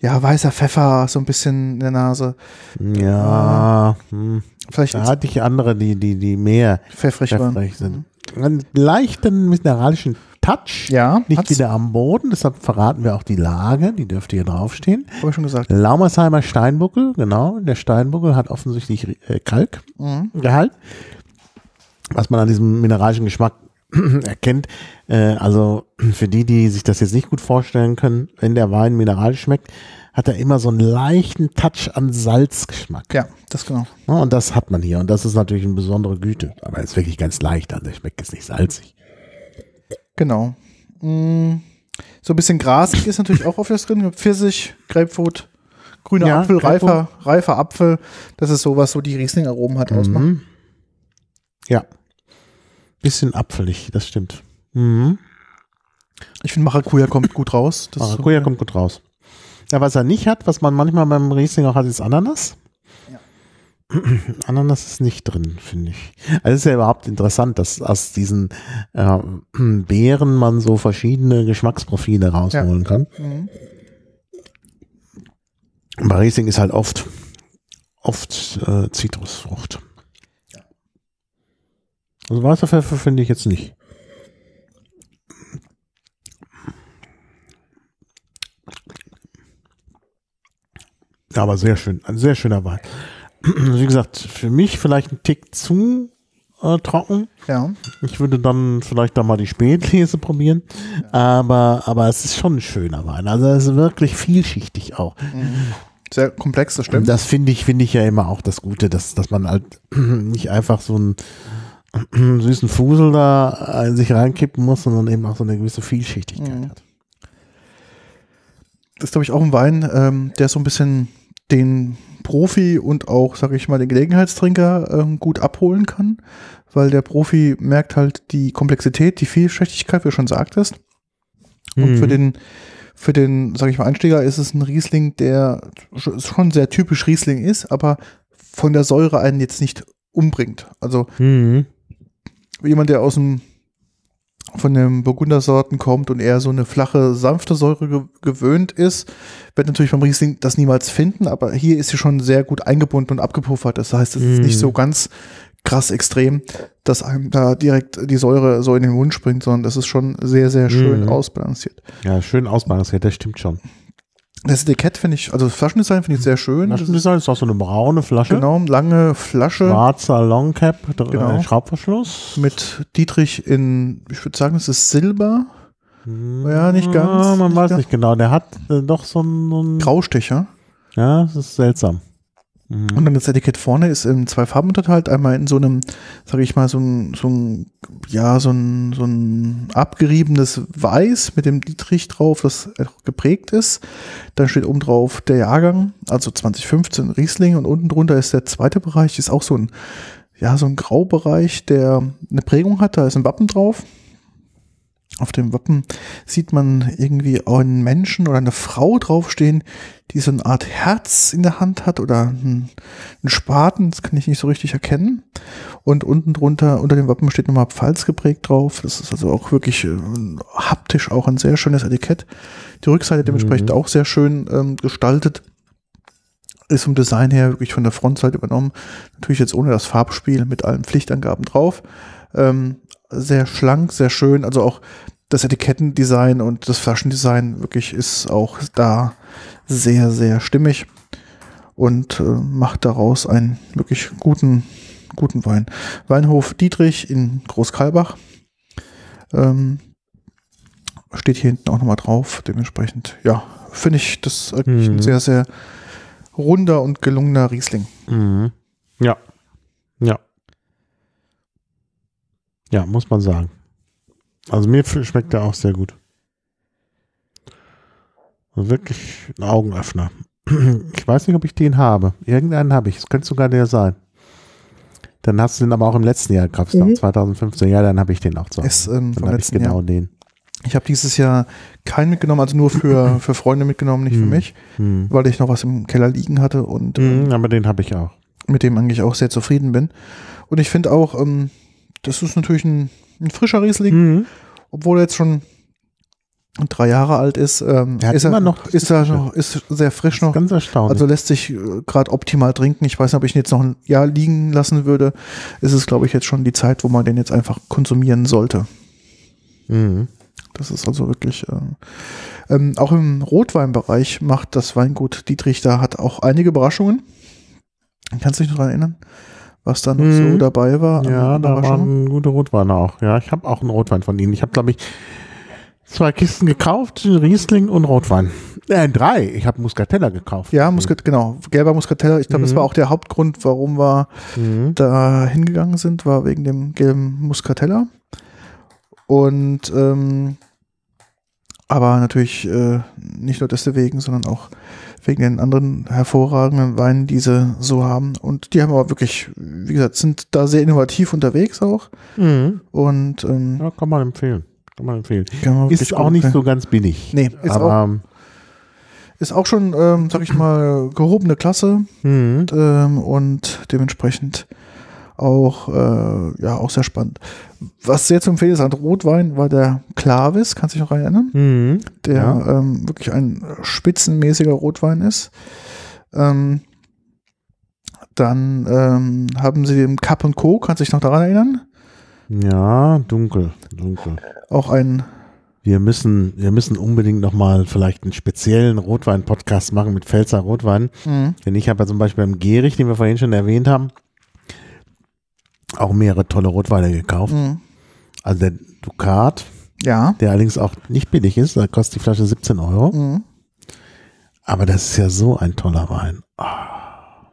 ja, weißer Pfeffer so ein bisschen in der Nase. Ja, hm. Vielleicht da hatte ich andere, die, die, die mehr pfeffrig waren. pfeffrig sind. Einen leichten mineralischen Touch. Ja, Nicht hat's. wieder am Boden, deshalb verraten wir auch die Lage, die dürfte hier draufstehen. Habe ich schon gesagt. Laumersheimer Steinbuckel, genau. Der Steinbuckel hat offensichtlich äh, Kalkgehalt, Mhm. was man an diesem mineralischen Geschmack erkennt. Äh, also für die, die sich das jetzt nicht gut vorstellen können, wenn der Wein mineralisch schmeckt, hat er immer so einen leichten Touch an Salzgeschmack. Ja, das genau. Und das hat man hier. Und das ist natürlich eine besondere Güte. Aber er ist wirklich ganz leicht. Also schmeckt jetzt nicht salzig. Genau. Mm, So ein bisschen grasig ist natürlich auch oft was drin. Pfirsich, Grapefruit, grüner Ja, Apfel, Grapefruit. reifer, reifer Apfel. Das ist so, was so die Riesling-Aromen ausmacht. Mhm. Ja. Bisschen apfelig, das stimmt. Mhm. Ich finde, Maracuja kommt gut raus. Das ist so- Maracuja kommt gut raus. Ja, was er nicht hat, was man manchmal beim Riesling auch hat, ist Ananas. Ananas ist nicht drin, finde ich. Also es ist ja überhaupt interessant, dass aus diesen äh, Beeren man so verschiedene Geschmacksprofile rausholen kann. Mhm. Bei Riesling ist halt oft, oft äh, Zitrusfrucht. Also weißer Pfeffer finde ich jetzt nicht. Ja, aber sehr schön, ein sehr schöner Wein. Wie gesagt, für mich vielleicht ein Tick zu äh, trocken. Ja. Ich würde dann vielleicht da mal die Spätlese probieren. Aber, aber es ist schon ein schöner Wein. Also es ist wirklich vielschichtig auch. Sehr komplex, das Und stimmt. das finde ich, finde ich ja immer auch das Gute, dass, dass man halt nicht einfach so einen süßen Fusel da in sich reinkippen muss, sondern eben auch so eine gewisse Vielschichtigkeit Mhm. hat. Das ist, glaube ich, auch ein Wein, ähm, der so ein bisschen den Profi und auch, sage ich mal, den Gelegenheitstrinker ähm, gut abholen kann, weil der Profi merkt halt die Komplexität, die Vielschichtigkeit, wie du schon sagtest. Und Mhm. für den, für den, sage ich mal, Einsteiger ist es ein Riesling, der sch- schon sehr typisch Riesling ist, aber von der Säure einen jetzt nicht umbringt. Also Mhm. jemand, der aus dem von den Burgundersorten kommt und eher so eine flache, sanfte Säure ge gewöhnt ist, wird natürlich beim Riesling das niemals finden, aber hier ist sie schon sehr gut eingebunden und abgepuffert. Das heißt, es ist Mm. nicht so ganz krass extrem, dass einem da direkt die Säure so in den Mund springt, sondern das ist schon sehr, sehr schön Mhm. ausbalanciert. Ja, schön ausbalanciert, das stimmt schon. Das Etikett finde ich, also das Flaschendesign finde ich sehr schön. Flaschendesign ist auch so eine braune Flasche. genau, lange Flasche Schwarzer Longcap, dr- Genau. äh, Schraubverschluss. mit Dietrich in, ich würde sagen, es ist Silber, Ja, nicht ganz, Ja, man nicht weiß ganz. nicht genau. Der hat äh, doch so ein, so ein Graustecher. Ja, das ist seltsam. Mhm. Und dann das Etikett vorne ist in zwei Farben unterteilt. Einmal in so einem, sage ich mal, so ein, so ein, ja, so ein, so ein abgeriebenes Weiß mit dem Dietrich drauf, das geprägt ist. Dann steht oben drauf der Jahrgang, also 2015 Riesling und unten drunter ist der zweite Bereich, ist auch so ein, ja, so ein Graubereich, der eine Prägung hat, da ist ein Wappen drauf. Auf dem Wappen sieht man irgendwie einen Menschen oder eine Frau draufstehen, die so eine Art Herz in der Hand hat oder einen, Spaten, das kann ich nicht so richtig erkennen. Und unten drunter, unter dem Wappen steht nochmal Pfalz geprägt drauf. Das ist also auch wirklich äh, haptisch auch ein sehr schönes Etikett. Die Rückseite dementsprechend auch sehr schön ähm, gestaltet. Ist vom Design her wirklich von der Frontseite übernommen. Natürlich jetzt ohne das Farbspiel mit allen Pflichtangaben drauf. Ähm, sehr schlank, sehr schön. Also auch das Etikettendesign und das Flaschendesign wirklich ist auch da sehr, sehr stimmig und äh, macht daraus einen wirklich guten, guten Wein. Weinhof Dietrich in Großkalbach. Ähm, steht hier hinten auch nochmal drauf. Dementsprechend, ja, finde ich das wirklich ein Mhm. sehr, sehr runder und gelungener Riesling. Mhm. Ja. Ja, muss man sagen. Also mir schmeckt der auch sehr gut. Also wirklich ein Augenöffner. Ich weiß nicht, ob ich den habe. Irgendeinen habe ich. Es könnte sogar der sein. Dann hast du den aber auch im letzten Jahr gekauft, Mhm. 2015. Ja, dann habe ich den auch zu Hause. Ist, ähm, dann habe ich genau Jahr. den. Ich habe dieses Jahr keinen mitgenommen, also nur für, für Freunde mitgenommen, nicht für Mhm. mich, Hm. weil ich noch was im Keller liegen hatte und Mhm, aber den habe ich auch. mit dem eigentlich auch sehr zufrieden bin. Und ich finde auch, ähm, das ist natürlich ein, ein frischer Riesling, Mhm. obwohl er jetzt schon drei Jahre alt ist. Ähm, ist er immer noch ist er noch, ist sehr frisch noch. Ganz erstaunlich. Also lässt sich gerade optimal trinken. Ich weiß nicht, ob ich ihn jetzt noch ein Jahr liegen lassen würde. Ist es, glaube ich, jetzt schon die Zeit, wo man den jetzt einfach konsumieren sollte. mhm. Das ist also wirklich, äh, ähm, auch im Rotweinbereich macht das Weingut Dietrich, da hat auch einige Überraschungen. Kannst du dich noch daran erinnern, was da noch Mhm. so dabei war? an Ja, da waren gute Rotweine auch. Ja, ich habe auch einen Rotwein von ihnen. Ich habe, glaube ich, zwei Kisten gekauft, Riesling und Rotwein. Äh, drei. Ich habe Muscatella gekauft. Ja, Muscat, genau, gelber Muscatella. Ich glaube, das Mhm. war auch der Hauptgrund, warum wir Mhm. da hingegangen sind, war wegen dem gelben Muscatella. Und ähm, aber natürlich äh, nicht nur deswegen, sondern auch wegen den anderen hervorragenden Weinen, die sie so haben. Und die haben aber wirklich, wie gesagt, sind da sehr innovativ unterwegs auch. Mhm. Und ähm, Ja, kann man empfehlen. Kann man empfehlen. kann man Ist auch nicht so ganz billig. Nee, ist aber ähm, Ist auch schon, ähm, sag ich mal, gehobene Klasse. mhm. ähm, und dementsprechend auch, äh, ja, auch sehr spannend. Was sehr zu empfehlen ist an Rotwein war der Clavis, kannst du dich noch erinnern? Mhm. Der Ja. ähm, wirklich ein spitzenmäßiger Rotwein ist. Ähm, dann ähm, haben sie den Cup Co., kannst du dich noch daran erinnern? ja, dunkel, dunkel. Auch ein, Wir müssen, wir müssen unbedingt nochmal vielleicht einen speziellen Rotwein-Podcast machen mit Pfälzer Rotwein. mh, Denn ich habe ja zum Beispiel beim Gehrig, den wir vorhin schon erwähnt haben, auch mehrere tolle Rotweine gekauft. mh, Also der Ducat, ja, der allerdings auch nicht billig ist, da kostet die Flasche 17 Euro. mh, Aber das ist ja so ein toller Wein. Ah.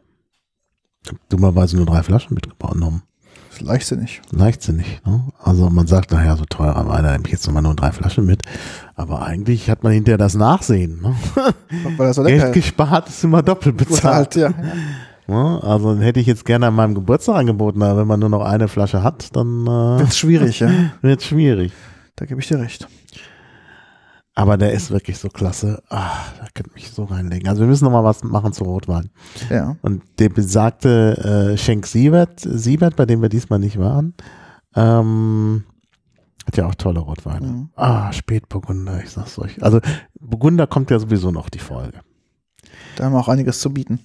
Ich habe dummerweise nur drei Flaschen mitgenommen. ist leichtsinnig. Leichtsinnig. Ne? Also man sagt, naja, so teurer Wein, da nehme ich jetzt nochmal nur drei Flaschen mit. Aber eigentlich hat man hinterher das Nachsehen. Ne? Weil er so Geld gespart ist immer doppelt bezahlt. bezahlt, ja. Ne? Also hätte ich jetzt gerne an meinem Geburtstag angeboten, aber wenn man nur noch eine Flasche hat, dann äh, Wird schwierig, ja. wird schwierig. Da gebe ich dir recht. Aber der ist wirklich so klasse. Ah, da könnte mich so reinlegen. Also wir müssen noch mal was machen zu Rotwein. Ja. Und der besagte äh, Schenk Siebert, Siebert, bei dem wir diesmal nicht waren, ähm, hat ja auch tolle Rotweine. Mhm. Ah, Spätburgunder, ich sag's euch. Also Burgunder kommt ja sowieso noch die Folge. Da haben wir auch einiges zu bieten.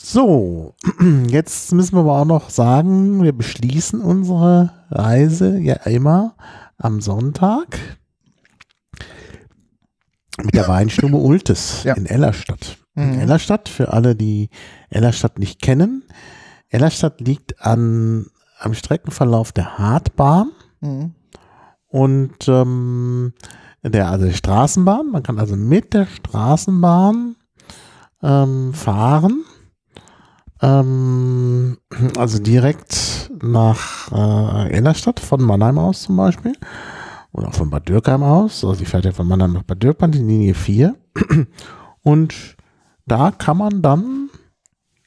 So, jetzt müssen wir aber auch noch sagen, wir beschließen unsere Reise ja immer am Sonntag mit der Weinstube Ultes Ja. in Ellerstadt. In Mhm. Ellerstadt, für alle, die Ellerstadt nicht kennen. Ellerstadt liegt an, am Streckenverlauf der Hartbahn Mhm. und ähm, der also der Straßenbahn. Man kann also mit der Straßenbahn ähm, fahren. Ähm, also direkt nach äh, Ellerstadt von Mannheim aus zum Beispiel. Oder auch von Bad Dürkheim aus. Also die fährt ja von Mannheim nach Bad Dürkheim, die Linie 4. Und da kann man dann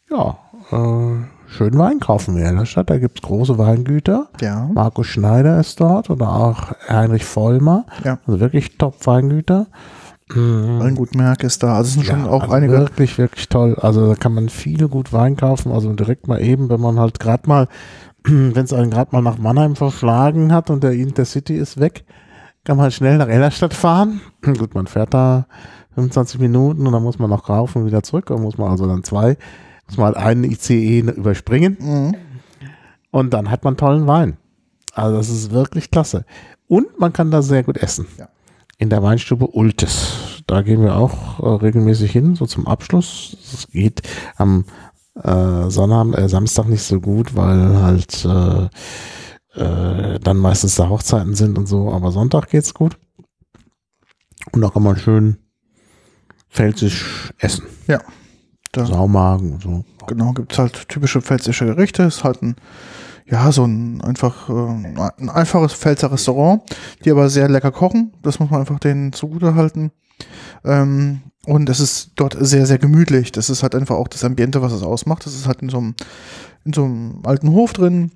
ja, äh, schön Wein kaufen in der Stadt. Da gibt es große Weingüter. Ja. Markus Schneider ist dort oder auch Heinrich Vollmer. Ja. Also wirklich Top-Weingüter. Weingutmerk ist da. Also es sind schon auch also einige. Wirklich, wirklich toll. Also da kann man viel gut Wein kaufen. Also direkt mal eben, wenn man halt gerade mal, wenn es einen gerade mal nach Mannheim verschlagen hat und der Intercity ist weg, kann man halt schnell nach Ellerstadt fahren. Gut, man fährt da 25 Minuten und dann muss man noch kaufen und wieder zurück. Dann muss man also dann zwei, muss man halt einen ICE überspringen Mhm. und dann hat man tollen Wein. Also das ist wirklich klasse. Und man kann da sehr gut essen. Ja. In der Weinstube Ultes. Da gehen wir auch äh, regelmäßig hin, so zum Abschluss. Es geht am äh, Sonnabend, äh, Samstag nicht so gut, weil halt äh, äh, dann meistens da Hochzeiten sind und so, aber Sonntag geht's gut. Und da kann man schön pfälzisch essen. Ja. Saumagen und so. genau, gibt es halt typische pfälzische Gerichte. Ist halt ein, ja, so ein einfach, äh, ein einfaches Pfälzer Restaurant, die aber sehr lecker kochen. Das muss man einfach denen zugute halten. Ähm, und es ist dort sehr, sehr gemütlich. Das ist halt einfach auch das Ambiente, was es ausmacht. Das ist halt in so einem, in so einem alten Hof drin.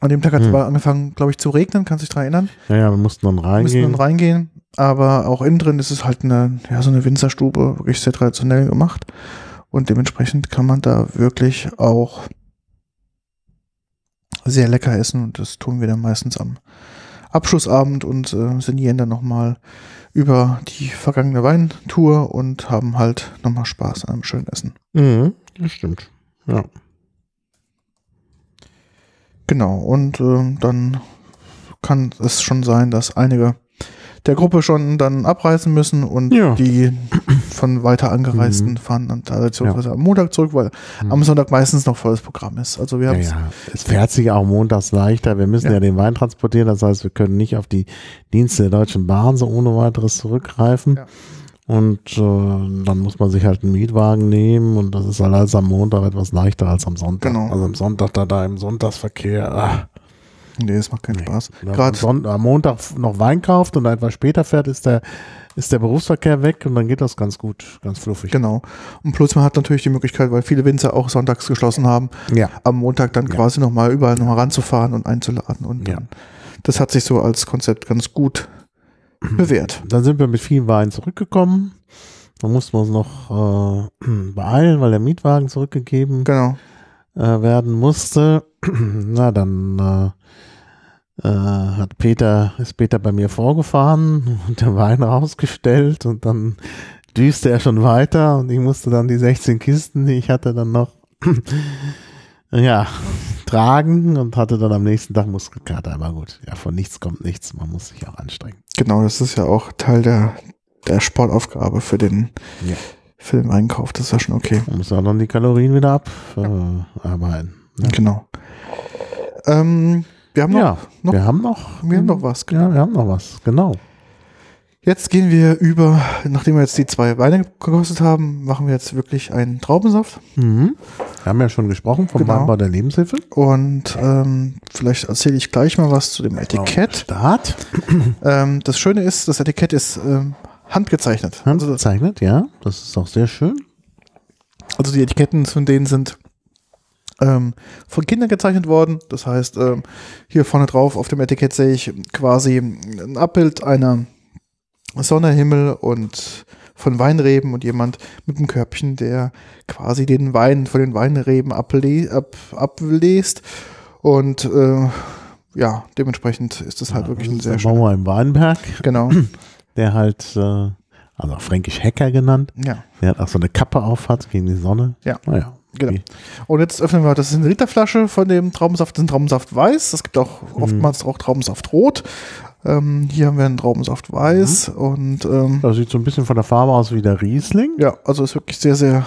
An dem Tag hat es Hm. angefangen, glaube ich, zu regnen. Kannst du dich daran erinnern? Ja, ja, wir mussten dann Wir reingehen. müssen dann reingehen. Aber auch innen drin ist es halt eine, ja, so eine Winzerstube, wirklich sehr traditionell gemacht. Und dementsprechend kann man da wirklich auch sehr lecker essen. Und das tun wir dann meistens am Abschlussabend und äh, sinnieren dann nochmal über die vergangene Weintour und haben halt nochmal Spaß an einem schönen Essen. Mhm, das stimmt. Ja. Genau, und ähm, dann kann es schon sein, dass einige der Gruppe schon dann abreisen müssen und Ja. die von weiter angereisten Mhm. fahren dann traditionellerweise am Montag zurück, weil Mhm. am Sonntag meistens noch volles Programm ist. Also wir Ja, haben ja, es fährt sich auch montags leichter. Wir müssen Ja. ja. den Wein transportieren, das heißt, wir können nicht auf die Dienste der Deutschen Bahn so ohne weiteres zurückgreifen. Ja. Und äh, dann muss man sich halt einen Mietwagen nehmen und das ist halt alles am Montag etwas leichter als am Sonntag. Genau. Also am Sonntag da, da im Sonntagsverkehr. Ah, nee, das macht keinen nee. Spaß. Wenn man Gerade am Montag noch Wein kauft und etwas später fährt, ist der, ist der Berufsverkehr weg und dann geht das ganz gut, ganz fluffig. genau. Und plus man hat natürlich die Möglichkeit, weil viele Winzer auch sonntags geschlossen haben, Ja. am Montag dann Ja. quasi nochmal überall nochmal ranzufahren und einzuladen. Und Ja. das hat sich so als Konzept ganz gut bewährt. Dann sind wir mit viel Wein zurückgekommen. Dann mussten wir uns noch äh, beeilen, weil der Mietwagen zurückgegeben Genau. äh, werden musste. Na, dann äh, äh, hat Peter, ist Peter bei mir vorgefahren und der Wein rausgestellt und dann düste er schon weiter und ich musste dann die 16 Kisten, die ich hatte, dann noch ja, tragen und hatte dann am nächsten Tag Muskelkater. Aber gut, ja, von nichts kommt nichts. Man muss sich auch anstrengen. Genau, das ist ja auch Teil der, der Sportaufgabe für den, Ja. für den Einkauf. Das ist ja schon okay. Man muss auch dann die Kalorien wieder abarbeiten. Ja. Genau. Ähm, wir haben noch, ja, noch, wir haben noch, wir haben noch was. ja, wir haben noch was, genau. Jetzt gehen wir über, nachdem wir jetzt die zwei Weine gekostet haben, machen wir jetzt wirklich einen Traubensaft. Mhm. Wir haben ja schon gesprochen vom Genau. Weinbau der Lebenshilfe. Und ähm, vielleicht erzähle ich gleich mal was zu dem Etikett. Start. Ähm, das Schöne ist, das Etikett ist ähm, handgezeichnet. Also, Handgezeichnet, ja. Das ist auch sehr schön. also die Etiketten von denen sind ähm, von Kindern gezeichnet worden. Das heißt, ähm, hier vorne drauf auf dem Etikett sehe ich quasi ein Abbild einer Sonne, Himmel und von Weinreben und jemand mit einem Körbchen, der quasi den Wein von den Weinreben able ab, ablest. Und äh, ja, dementsprechend ist das halt wirklich das ein sehr schöner. Bauer im Weinberg, Genau, der halt, äh, also auch fränkisch Hacker genannt, ja, der hat auch so eine Kappe auf hat gegen die Sonne. Ja. Naja. Genau. Und jetzt öffnen wir, das ist eine Literflasche von dem Traubensaft, das ist ein Traubensaft weiß. Es gibt auch oftmals auch Traubensaft rot. Ähm, hier haben wir einen Traubensaft weiß und ähm, Das sieht so ein bisschen von der Farbe aus wie der Riesling. ja, also ist wirklich sehr, sehr.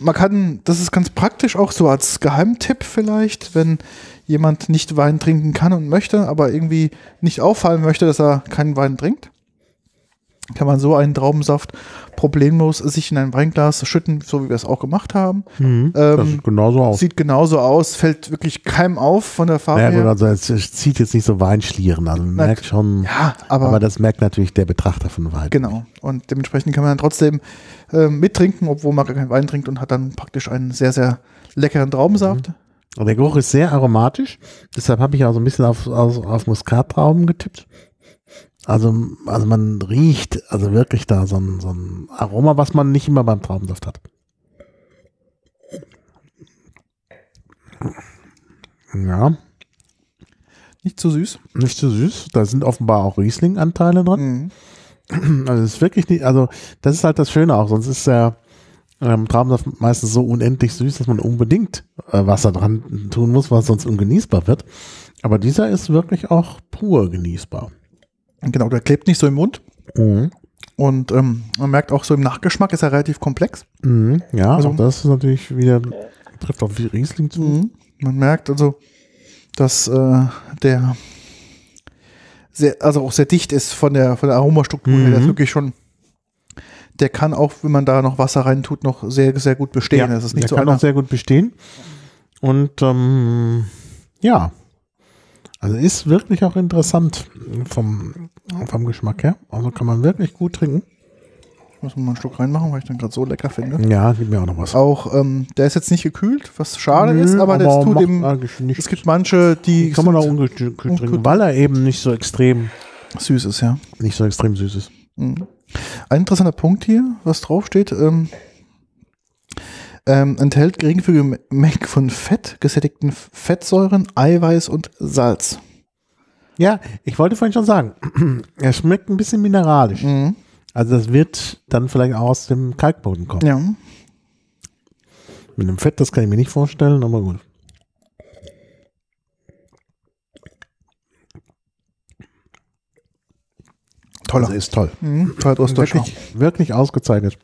Man kann, das ist ganz praktisch auch so als Geheimtipp vielleicht, wenn jemand nicht Wein trinken kann und möchte, aber irgendwie nicht auffallen möchte, dass er keinen Wein trinkt. Kann man so einen Traubensaft problemlos sich in ein Weinglas schütten, so wie wir es auch gemacht haben. Mhm. das Ähm, sieht genauso aus. Sieht genauso aus, fällt wirklich keinem auf von der Farbe Naja, her. also es, zieht jetzt nicht so Weinschlieren, also man Na, merkt schon, Ja, aber, aber, das merkt natürlich der Betrachter von Wein. genau. Und dementsprechend kann man dann trotzdem ähm, mittrinken, obwohl man gar keinen Wein trinkt und hat dann praktisch einen sehr, sehr leckeren Traubensaft. Und der Geruch ist sehr aromatisch, deshalb habe ich auch so ein bisschen auf, auf, auf Muskattrauben getippt. Also, also man riecht also wirklich da so ein, so ein Aroma, was man nicht immer beim Traubensaft hat. Ja, Nicht zu süß. nicht zu süß. Da sind offenbar auch Riesling-Anteile drin. Mhm. Also ist wirklich nicht, also das ist halt das Schöne auch, sonst ist der ähm, Traubensaft meistens so unendlich süß, dass man unbedingt äh, Wasser dran tun muss, was sonst ungenießbar wird. Aber dieser ist wirklich auch pur genießbar. Genau, der klebt nicht so im Mund. Und ähm, man merkt auch so im Nachgeschmack ist er relativ komplex. Mhm. Ja, Also- das ist natürlich wieder, trifft auf Riesling zu. Man merkt also, dass äh, der sehr, also auch sehr dicht ist von der, von der Aromastruktur her. Der ist wirklich schon, der kann auch, wenn man da noch Wasser rein tut, noch sehr, sehr gut bestehen. das ist nicht der so kann einer, auch sehr gut bestehen. Und ähm, ja, also ist wirklich auch interessant vom, vom Geschmack her. Also kann man wirklich gut trinken. muss man mal einen Schluck reinmachen, weil ich den gerade so lecker finde. Ja, gib mir auch noch was. Auch, ähm, der ist jetzt nicht gekühlt, was schade Nö, ist, aber, das tut macht ihm, eigentlich nichts. es gibt manche, die kann man auch ungekühlt. trinken, weil er eben nicht so extrem, süß ist, ja. nicht so extrem süß ist. Mhm. Ein interessanter Punkt hier, was draufsteht, ähm, ähm, enthält geringfügige Mengen von Fett, gesättigten Fettsäuren, Eiweiß und Salz. Ja, ich wollte vorhin schon sagen, er schmeckt ein bisschen mineralisch. Mhm. Also das wird dann vielleicht auch aus dem Kalkboden kommen. Ja. Mit dem Fett, das kann ich mir nicht vorstellen, aber gut. Toller. Also ist toll. Mhm. Durstlöscher. Wirklich, wirklich ausgezeichnet.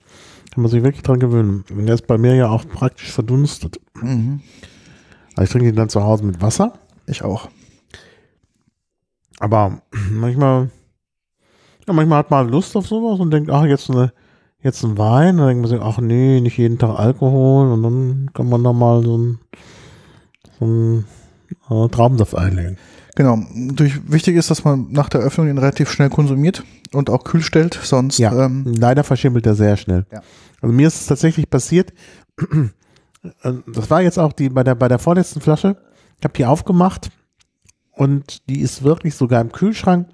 Kann man sich wirklich dran gewöhnen. Und der ist bei mir ja auch praktisch verdunstet. Mhm. Also ich trinke ihn dann zu Hause mit Wasser. Ich auch. Aber manchmal, ja, manchmal hat man Lust auf sowas und denkt, ach, jetzt eine, jetzt ein Wein. Und dann denkt man sich, ach nee, nicht jeden Tag Alkohol. Und dann kann man da mal so ein, so ein äh, Traubensaft einlegen. Genau. Durch, wichtig ist, dass man nach der Öffnung den relativ schnell konsumiert und auch kühl stellt, sonst Ja, ähm, leider verschimmelt er sehr schnell. Ja. Also mir ist es tatsächlich passiert, äh, das war jetzt auch die bei der, bei der vorletzten Flasche, ich habe die aufgemacht und die ist wirklich sogar im Kühlschrank,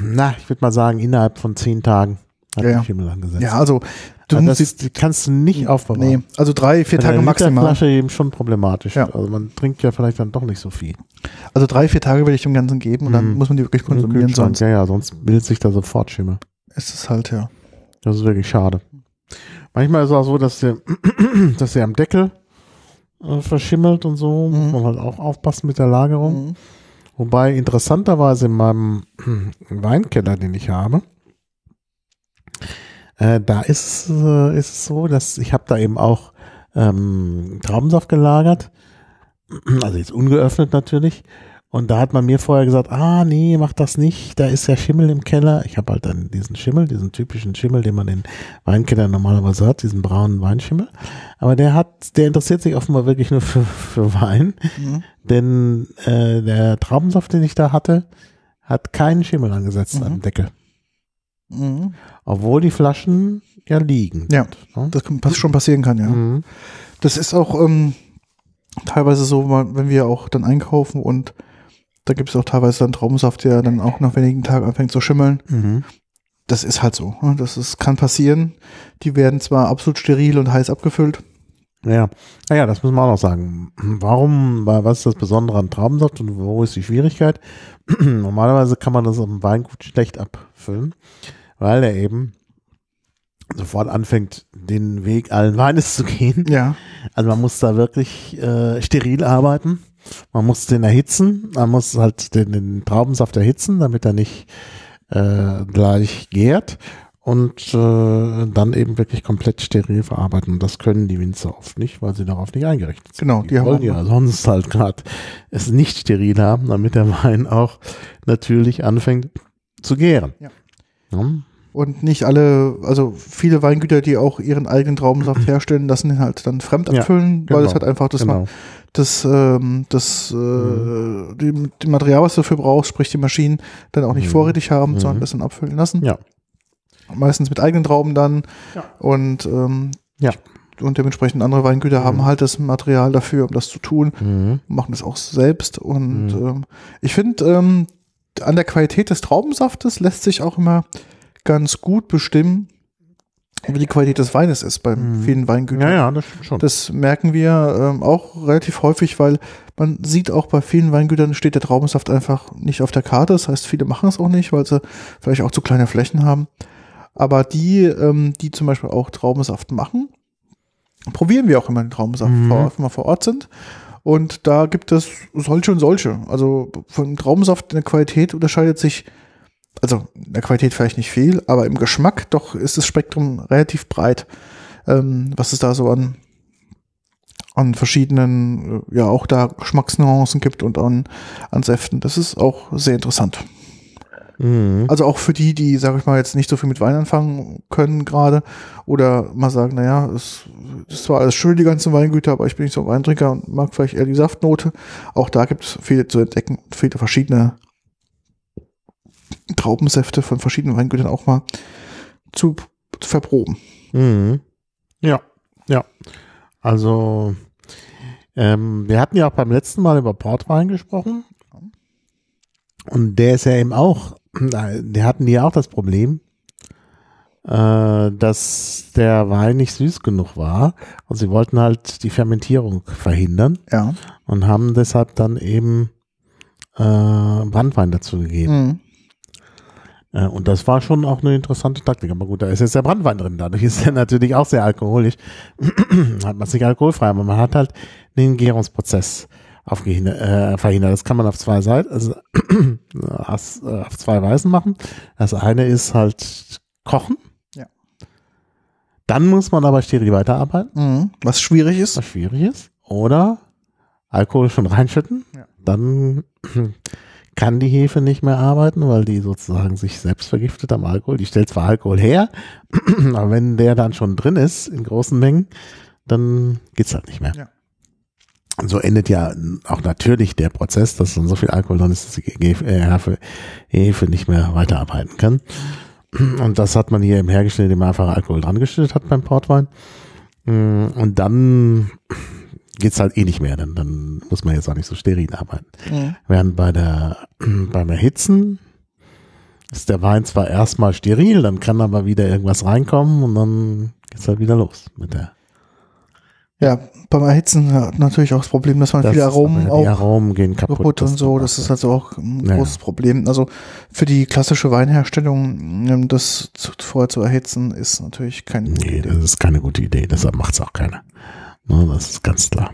na, ich würde mal sagen, innerhalb von zehn Tagen hat Ja, Schimmel angesetzt. ja, also du also musst das die, kannst du nicht aufbewahren. nee, also drei, vier Bei Tage der maximal. Literflasche eben schon problematisch. Ja. Also man trinkt ja vielleicht dann doch nicht so viel. Also drei, vier Tage würde ich dem Ganzen geben und dann Mhm. muss man die wirklich konsumieren, sonst ja, ja, sonst bildet sich da sofort Schimmel. ist es halt, ja. Das ist wirklich schade. Manchmal ist es auch so, dass der, dass der am Deckel äh, verschimmelt und so. Muss Mhm. man halt auch aufpassen mit der Lagerung. Mhm. Wobei interessanterweise in meinem Weinkeller, den ich habe, äh, da ist, es, äh, ist es so, dass ich habe da eben auch ähm, Traubensaft gelagert. Also jetzt ungeöffnet natürlich. Und da hat man mir vorher gesagt, ah nee, mach das nicht, da ist ja Schimmel im Keller. Ich habe halt dann diesen Schimmel, diesen typischen Schimmel, den man in Weinkellern normalerweise hat, diesen braunen Weinschimmel. Aber der hat, der interessiert sich offenbar wirklich nur für, für Wein. Mhm. Denn äh, der Traubensaft, den ich da hatte, hat keinen Schimmel angesetzt Mhm. am Deckel. Mhm. Obwohl die Flaschen ja liegen. Ja, Ne? das kann, schon passieren kann, ja. Mhm. Das ist auch ähm, teilweise so, wenn wir auch dann einkaufen und da gibt es auch teilweise dann Traubensaft, der dann auch nach wenigen Tagen anfängt zu schimmeln. Mhm. Das ist halt so. ne? Das ist, kann passieren. Die werden zwar absolut steril und heiß abgefüllt. Ja, naja, das müssen wir auch noch sagen. Warum, wa- was ist das Besondere an Traubensaft und wo ist die Schwierigkeit? Normalerweise kann man das am Weingut schlecht abfüllen, weil er eben sofort anfängt, den Weg allen Weines zu gehen. Ja. Also man muss da wirklich äh, steril arbeiten. Man muss den erhitzen. Man muss halt den, den Traubensaft erhitzen, damit er nicht äh, gleich gärt. Und äh, dann eben wirklich komplett steril verarbeiten. Und das können die Winzer oft nicht, weil sie darauf nicht eingerichtet sind. Genau, Die, die haben wollen ja sonst halt gerade es nicht steril haben, damit der Wein auch natürlich anfängt zu gären. Ja. Ja. Und nicht alle, also viele Weingüter, die auch ihren eigenen Traubensaft herstellen, lassen ihn halt dann fremd Ja, abfüllen, weil genau, es halt einfach das, genau. Mhm. das, ähm, das äh, die, die Material, was du dafür brauchst, sprich die Maschinen, dann auch nicht vorrätig haben, sondern das dann abfüllen lassen. Mhm. Ja. Meistens mit eigenen Trauben dann. Ja. Und, ähm, Ja. und dementsprechend andere Weingüter haben halt das Material dafür, um das zu tun, Mhm. machen das auch selbst. Und ähm, ich finde, ähm, an der Qualität des Traubensaftes lässt sich auch immer ganz gut bestimmen, wie die Qualität des Weines ist bei vielen Weingütern. Ja, ja, das stimmt schon. Das merken wir ähm, auch relativ häufig, weil man sieht auch bei vielen Weingütern steht der Traubensaft einfach nicht auf der Karte. Das heißt, viele machen es auch nicht, weil sie vielleicht auch zu kleine Flächen haben. Aber die, ähm, die zum Beispiel auch Traubensaft machen, probieren wir auch immer den Traubensaft, vor, wenn wir vor Ort sind. Und da gibt es solche und solche. Also von Traubensaft in der Qualität unterscheidet sich, also in der Qualität vielleicht nicht viel, aber im Geschmack doch ist das Spektrum relativ breit, ähm, was es da so an, an verschiedenen, äh, ja auch da Geschmacksnuancen gibt und an, an Säften. Das ist auch sehr interessant. Mhm. Also auch für die, die, sage ich mal, jetzt nicht so viel mit Wein anfangen können gerade oder mal sagen, naja, es ist zwar alles schön, die ganzen Weingüter, aber ich bin nicht so ein Weintrinker und mag vielleicht eher die Saftnote. Auch da gibt es viele zu entdecken, viele verschiedene Traubensäfte von verschiedenen Weingütern auch mal zu, zu verproben. Mhm. Ja, ja. Also, ähm, wir hatten ja auch beim letzten Mal über Portwein gesprochen. Und der ist ja eben auch, der hatten die ja auch das Problem, äh, dass der Wein nicht süß genug war. Und sie wollten halt die Fermentierung verhindern Ja. und haben deshalb dann eben äh, Brandwein dazu gegeben. Mhm. Äh, Und das war schon auch eine interessante Taktik. Aber gut, da ist jetzt der Brandwein drin. Dadurch ist er natürlich auch sehr alkoholisch. hat man es nicht alkoholfrei, aber man hat halt den Gärungsprozess äh, verhindert. Das kann man auf zwei Seiten, also auf, äh, auf zwei Weisen machen. Das eine ist halt kochen. Ja. Dann muss man aber steril weiterarbeiten, Mhm. Was schwierig ist. was schwierig ist. Oder Alkohol schon reinschütten. Ja. Dann kann die Hefe nicht mehr arbeiten, weil die sozusagen sich selbst vergiftet am Alkohol. Die stellt zwar Alkohol her, aber wenn der dann schon drin ist in großen Mengen, dann geht's halt nicht mehr. Ja. Und so endet ja auch natürlich der Prozess, dass dann so viel Alkohol drin ist, dass die Hefe, äh, Hefe, Hefe nicht mehr weiterarbeiten kann. Und das hat man hier im hergestellt, indem man einfach Alkohol dran geschüttet hat beim Portwein. Mm, Und dann geht's halt eh nicht mehr, dann, dann muss man jetzt auch nicht so steril arbeiten. Mhm. Während bei der, beim Erhitzen ist der Wein zwar erstmal steril, dann kann aber wieder irgendwas reinkommen und dann geht's halt wieder los mit der. Ja, beim Erhitzen hat natürlich auch das Problem, dass man Das viele Aromen auch Aromen gehen kaputt. kaputt und so. Das ist also auch ein Ja, großes Problem. Also für die klassische Weinherstellung, ähm, das vorher zu erhitzen, ist natürlich kein Nee, das ist keine gute Idee, deshalb macht's auch keiner. Ne, das ist ganz klar.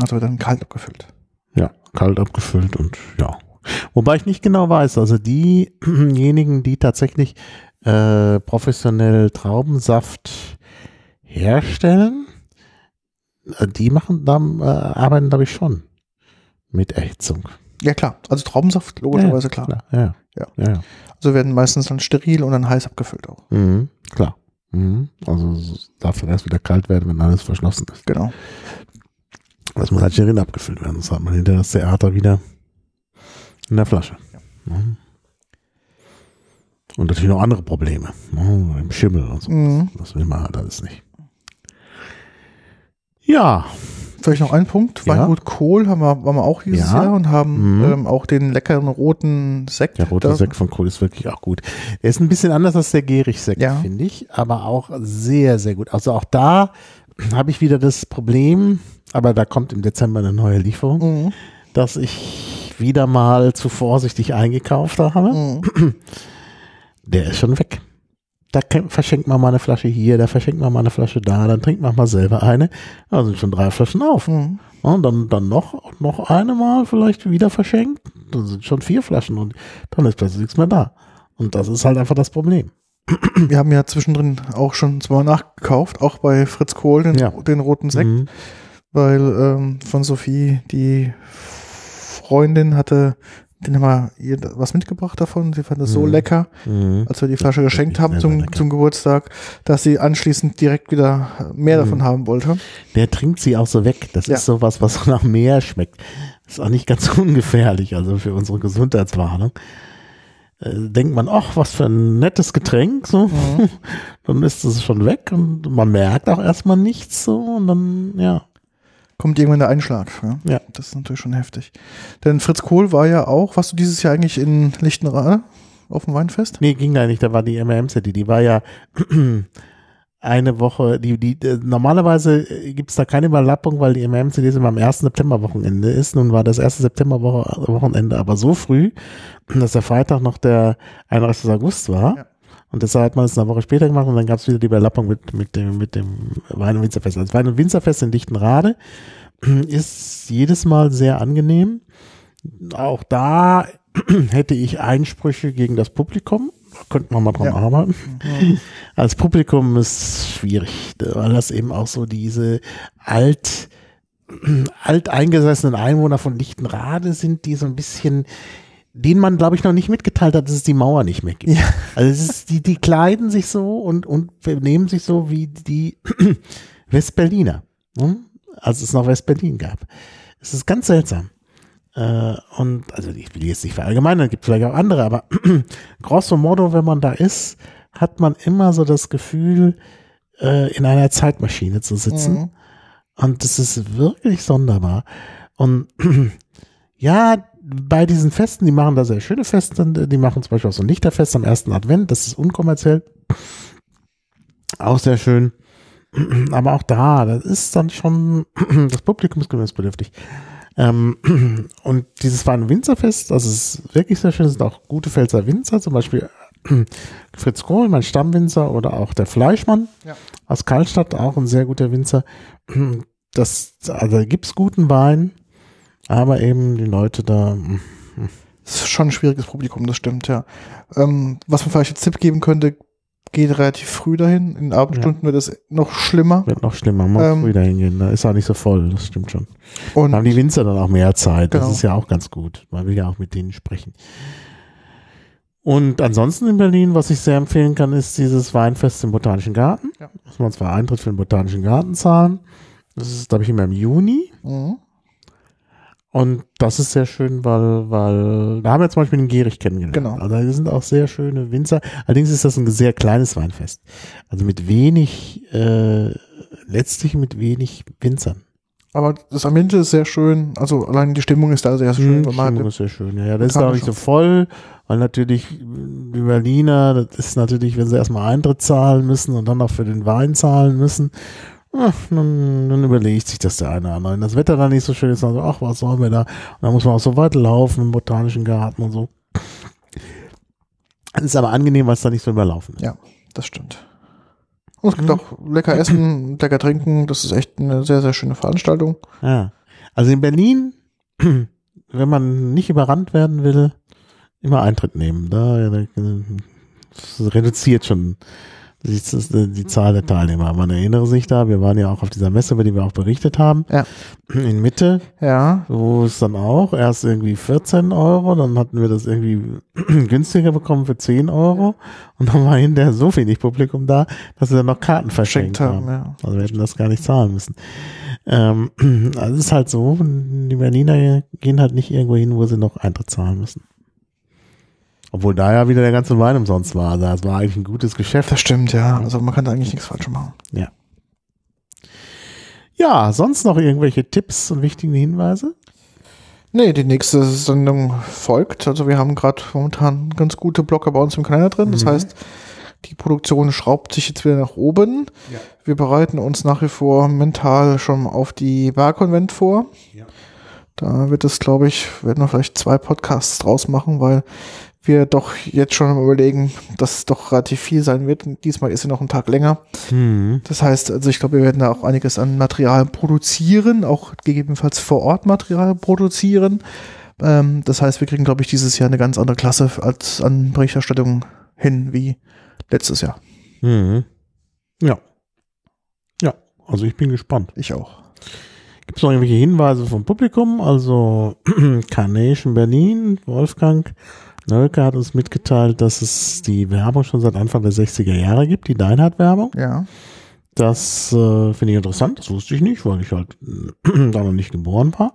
Also wird dann kalt abgefüllt. Ja, kalt abgefüllt und ja. Wobei ich nicht genau weiß, also diejenigen, die tatsächlich äh, professionell Traubensaft herstellen, die machen, da äh, arbeiten glaube ich schon mit Erhitzung. Ja klar, also Traubensaft logischerweise klar. Klar, ja. Ja. ja. ja. Also werden meistens dann steril und dann heiß abgefüllt auch. Mhm, klar. Mhm. Also darf dann erst wieder kalt werden, wenn alles verschlossen ist. Genau. Das muss halt steril abgefüllt werden, sonst hat man hinterher das Theater wieder in der Flasche. Mhm. Und natürlich noch andere Probleme. Ne? Im Schimmel und so. Mhm. Das will man halt alles nicht. Ja, Vielleicht noch ein Punkt. Ja. Weingut Kohl haben wir, waren wir auch dieses Ja. Jahr und haben Mhm. ähm, auch den leckeren roten Sekt. der rote da- Sekt von Kohl ist wirklich auch gut. Der ist ein bisschen anders als der Gierig-Sekt, Ja. finde ich, aber auch sehr, sehr gut. Also auch da habe ich wieder das Problem, aber da kommt im Dezember eine neue Lieferung, Mhm. dass ich wieder mal zu vorsichtig eingekauft habe. Mhm. Der ist schon weg. Da verschenkt man mal eine Flasche hier, da verschenkt man mal eine Flasche da, dann trinkt man mal selber eine. Da sind schon drei Flaschen auf. Mhm. Und dann, dann noch, noch eine Mal vielleicht wieder verschenkt. Dann sind schon vier Flaschen und dann ist plötzlich nichts mehr da. Und das ist halt einfach das Problem. Wir haben ja zwischendrin auch schon zweimal nachgekauft, auch bei Fritz Kohl, den, Ja. den roten Sekt, Mhm. weil ähm, von Sophie die Freundin hatte Den haben wir ihr was mitgebracht davon. Sie fand das so Mhm. lecker, Mhm. als wir die Flasche geschenkt haben zum, zum Geburtstag, dass sie anschließend direkt wieder mehr Mhm. davon haben wollte. Der trinkt sie auch so weg. Das Ja. ist sowas, was so nach Meer schmeckt. Ist auch nicht ganz ungefährlich, also für unsere Gesundheitswarnung. Äh, denkt man, ach, was für ein nettes Getränk, so. Mhm. dann ist es schon weg und man merkt auch erstmal nichts, so, und dann, ja. Kommt irgendwann der Einschlag. Ja? Ja. Das ist natürlich schon heftig. Denn Fritz Kohl war ja auch, warst du dieses Jahr eigentlich in Lichtenrade auf dem Weinfest? Nee, ging da nicht, da war die MRM-City, die war ja eine Woche, die, die, äh, normalerweise gibt es da keine Überlappung, weil die MRM-CD immer am 1. September-Wochenende ist. Nun war das 1. September-Wochenende aber so früh, dass der Freitag noch der 31. August war. Ja. Und deshalb hat man es eine Woche später gemacht und dann gab es wieder die Überlappung mit, mit, dem, mit dem Wein- und Winzerfest. Also Das Wein- und Winzerfest in Lichtenrade ist jedes Mal sehr angenehm. Auch da hätte ich Einsprüche gegen das Publikum. Da könnte man mal dran Ja. arbeiten. Als Publikum ist schwierig, weil das eben auch so diese alt, alteingesessenen Einwohner von Lichtenrade sind, die so ein bisschen, denen man, glaube ich, noch nicht mitgeteilt hat, dass es die Mauer nicht mehr gibt. Ja. Also es ist, die, die kleiden sich so und, und benehmen sich so wie die Westberliner, ne? als es noch Westberlin gab. Es ist ganz seltsam. Äh, und also ich will jetzt nicht verallgemeinern, es gibt vielleicht auch andere, aber grosso modo, wenn man da ist, hat man immer so das Gefühl, äh, in einer Zeitmaschine zu sitzen. Mhm. Und das ist wirklich sonderbar. Und ja, bei diesen Festen, die machen da sehr schöne Feste. Die machen zum Beispiel auch so ein Lichterfest am ersten Advent. Das ist unkommerziell. Auch sehr schön. Aber auch da, das ist dann schon, das Publikum ist gewöhnungsbedürftig. Ähm, und dieses Wein- Winzerfest, das ist wirklich sehr schön. Es sind auch gute Pfälzer Winzer, zum Beispiel Fritz Kohl, mein Stammwinzer, oder auch der Fleischmann Ja. aus Karlstadt, auch ein sehr guter Winzer. Das, also da gibt's guten Wein, aber eben die Leute da, hm, Das ist schon ein schwieriges Publikum, das stimmt, ja. Ähm, was man vielleicht als Tipp geben könnte, geht relativ früh dahin. In den Abendstunden wird es noch schlimmer. wird noch schlimmer. Man Ähm, muss früh dahin gehen. Da ist auch nicht so voll, das stimmt schon. Da haben Und die Winzer dann auch mehr Zeit. Das Genau. ist ja auch ganz gut. Man will ja auch mit denen sprechen. Und ansonsten in Berlin, was ich sehr empfehlen kann, ist dieses Weinfest im Botanischen Garten. Ja. Muss man zwar Eintritt für den Botanischen Garten zahlen. Das ist, glaube ich, immer im Juni. Mhm. Und das ist sehr schön, weil, weil, da haben wir zum Beispiel den Gierich kennengelernt. Genau. Also da sind auch sehr schöne Winzer. Allerdings ist das ein sehr kleines Weinfest. Also mit wenig, äh, letztlich mit wenig Winzern. Aber das Ambiente ist sehr schön. Also allein die Stimmung ist da sehr schön. Mhm, man Stimmung ist sehr schön. Ja, ja, das ist auch nicht so voll, weil natürlich die Berliner, das ist natürlich, wenn sie erstmal Eintritt zahlen müssen und dann noch für den Wein zahlen müssen, ach, dann, dann überlegt sich das der eine oder andere. Wenn das Wetter dann nicht so schön ist, dann so, ach, was sollen wir da? Und dann muss man auch so weit laufen im Botanischen Garten und so. Es ist aber angenehm, weil es da nicht so überlaufen ist. ja, das stimmt. Und es gibt Mhm. auch lecker essen, lecker trinken. Das ist echt eine sehr, sehr schöne Veranstaltung. Ja. Also in Berlin, wenn man nicht überrannt werden will, immer Eintritt nehmen. Da, da das reduziert schon die, die Zahl der Teilnehmer. Man erinnere sich da, wir waren ja auch auf dieser Messe, über die wir auch berichtet haben, Ja. in Mitte, Ja, wo es dann auch erst irgendwie 14 Euro, dann hatten wir das irgendwie günstiger bekommen für 10 Euro und dann war hinterher so wenig Publikum da, dass wir dann noch Karten verschenkt haben, haben. ja. Also wir hätten das gar nicht zahlen müssen. Ähm, also es ist halt so, die Berliner gehen halt nicht irgendwo hin, wo sie noch Eintritt zahlen müssen. Obwohl da ja wieder der ganze Wein umsonst war. Also das war eigentlich ein gutes Geschäft. Das stimmt, ja. Also man kann da eigentlich nichts falsch machen. Ja. Ja, sonst noch irgendwelche Tipps und wichtige Hinweise? Nee, die nächste Sendung folgt. Also wir haben gerade momentan ganz gute Blocker bei uns im Kalender drin. Das heißt, die Produktion schraubt sich jetzt wieder nach oben. Wir bereiten uns nach wie vor mental schon auf die Barkonvent vor. Da wird es, glaube ich, werden wir vielleicht zwei Podcasts draus machen, weil wir doch jetzt schon am überlegen, dass es doch relativ viel sein wird. Und diesmal ist sie noch ein Tag länger. Hm. Das heißt, also ich glaube, wir werden da auch einiges an Material produzieren, auch gegebenenfalls vor Ort Material produzieren. Ähm, das heißt, wir kriegen, glaube ich, dieses Jahr eine ganz andere Klasse als an Berichterstattung hin wie letztes Jahr. Mhm. Ja. Ja, also ich bin gespannt. Ich auch. Gibt es noch irgendwelche Hinweise vom Publikum? Also Carnation Berlin, Wolfgang Nölke hat uns mitgeteilt, dass es die Werbung schon seit Anfang der 60er Jahre gibt, die Deinhard-Werbung. Ja. Das äh, finde ich interessant, das wusste ich nicht, weil ich halt da noch nicht geboren war.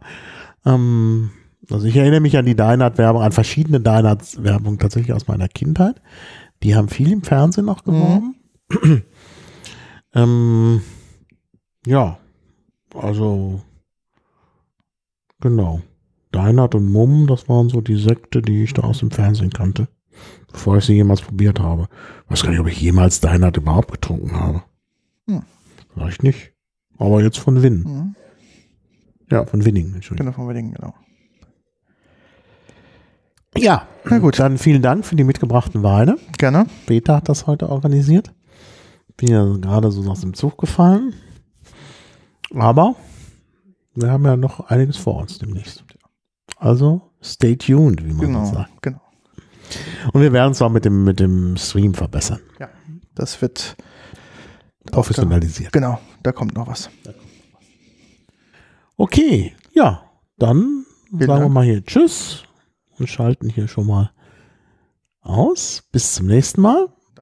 Ähm, also ich erinnere mich an die Deinhard-Werbung, an verschiedene Deinhard-Werbungen tatsächlich aus meiner Kindheit. Die haben viel im Fernsehen auch geworben. ähm, ja, also genau. Deinhard und Mumm, das waren so die Sekte, die ich da aus dem Fernsehen kannte, bevor ich sie jemals probiert habe. weiß gar nicht, ob ich jemals Deinhard überhaupt getrunken habe. Hm. Vielleicht nicht. Aber jetzt von Winn. Mhm. Ja, von Winning, Entschuldigung. Genau, von Wedding, genau. Ja, Na gut. Dann vielen Dank für die mitgebrachten Weine. Gerne. Peter hat das heute organisiert. Bin ja gerade so aus dem Zug gefallen. Aber wir haben ja noch einiges vor uns demnächst. Also stay tuned, wie man so Genau. sagt. Genau. Und wir werden es auch mit dem, mit dem Stream verbessern. Das wird. Professionalisiert. Genau, da kommt noch was. Okay, ja, dann Vielen sagen wir Dank. mal hier Tschüss und schalten hier schon mal aus. Bis zum nächsten Mal.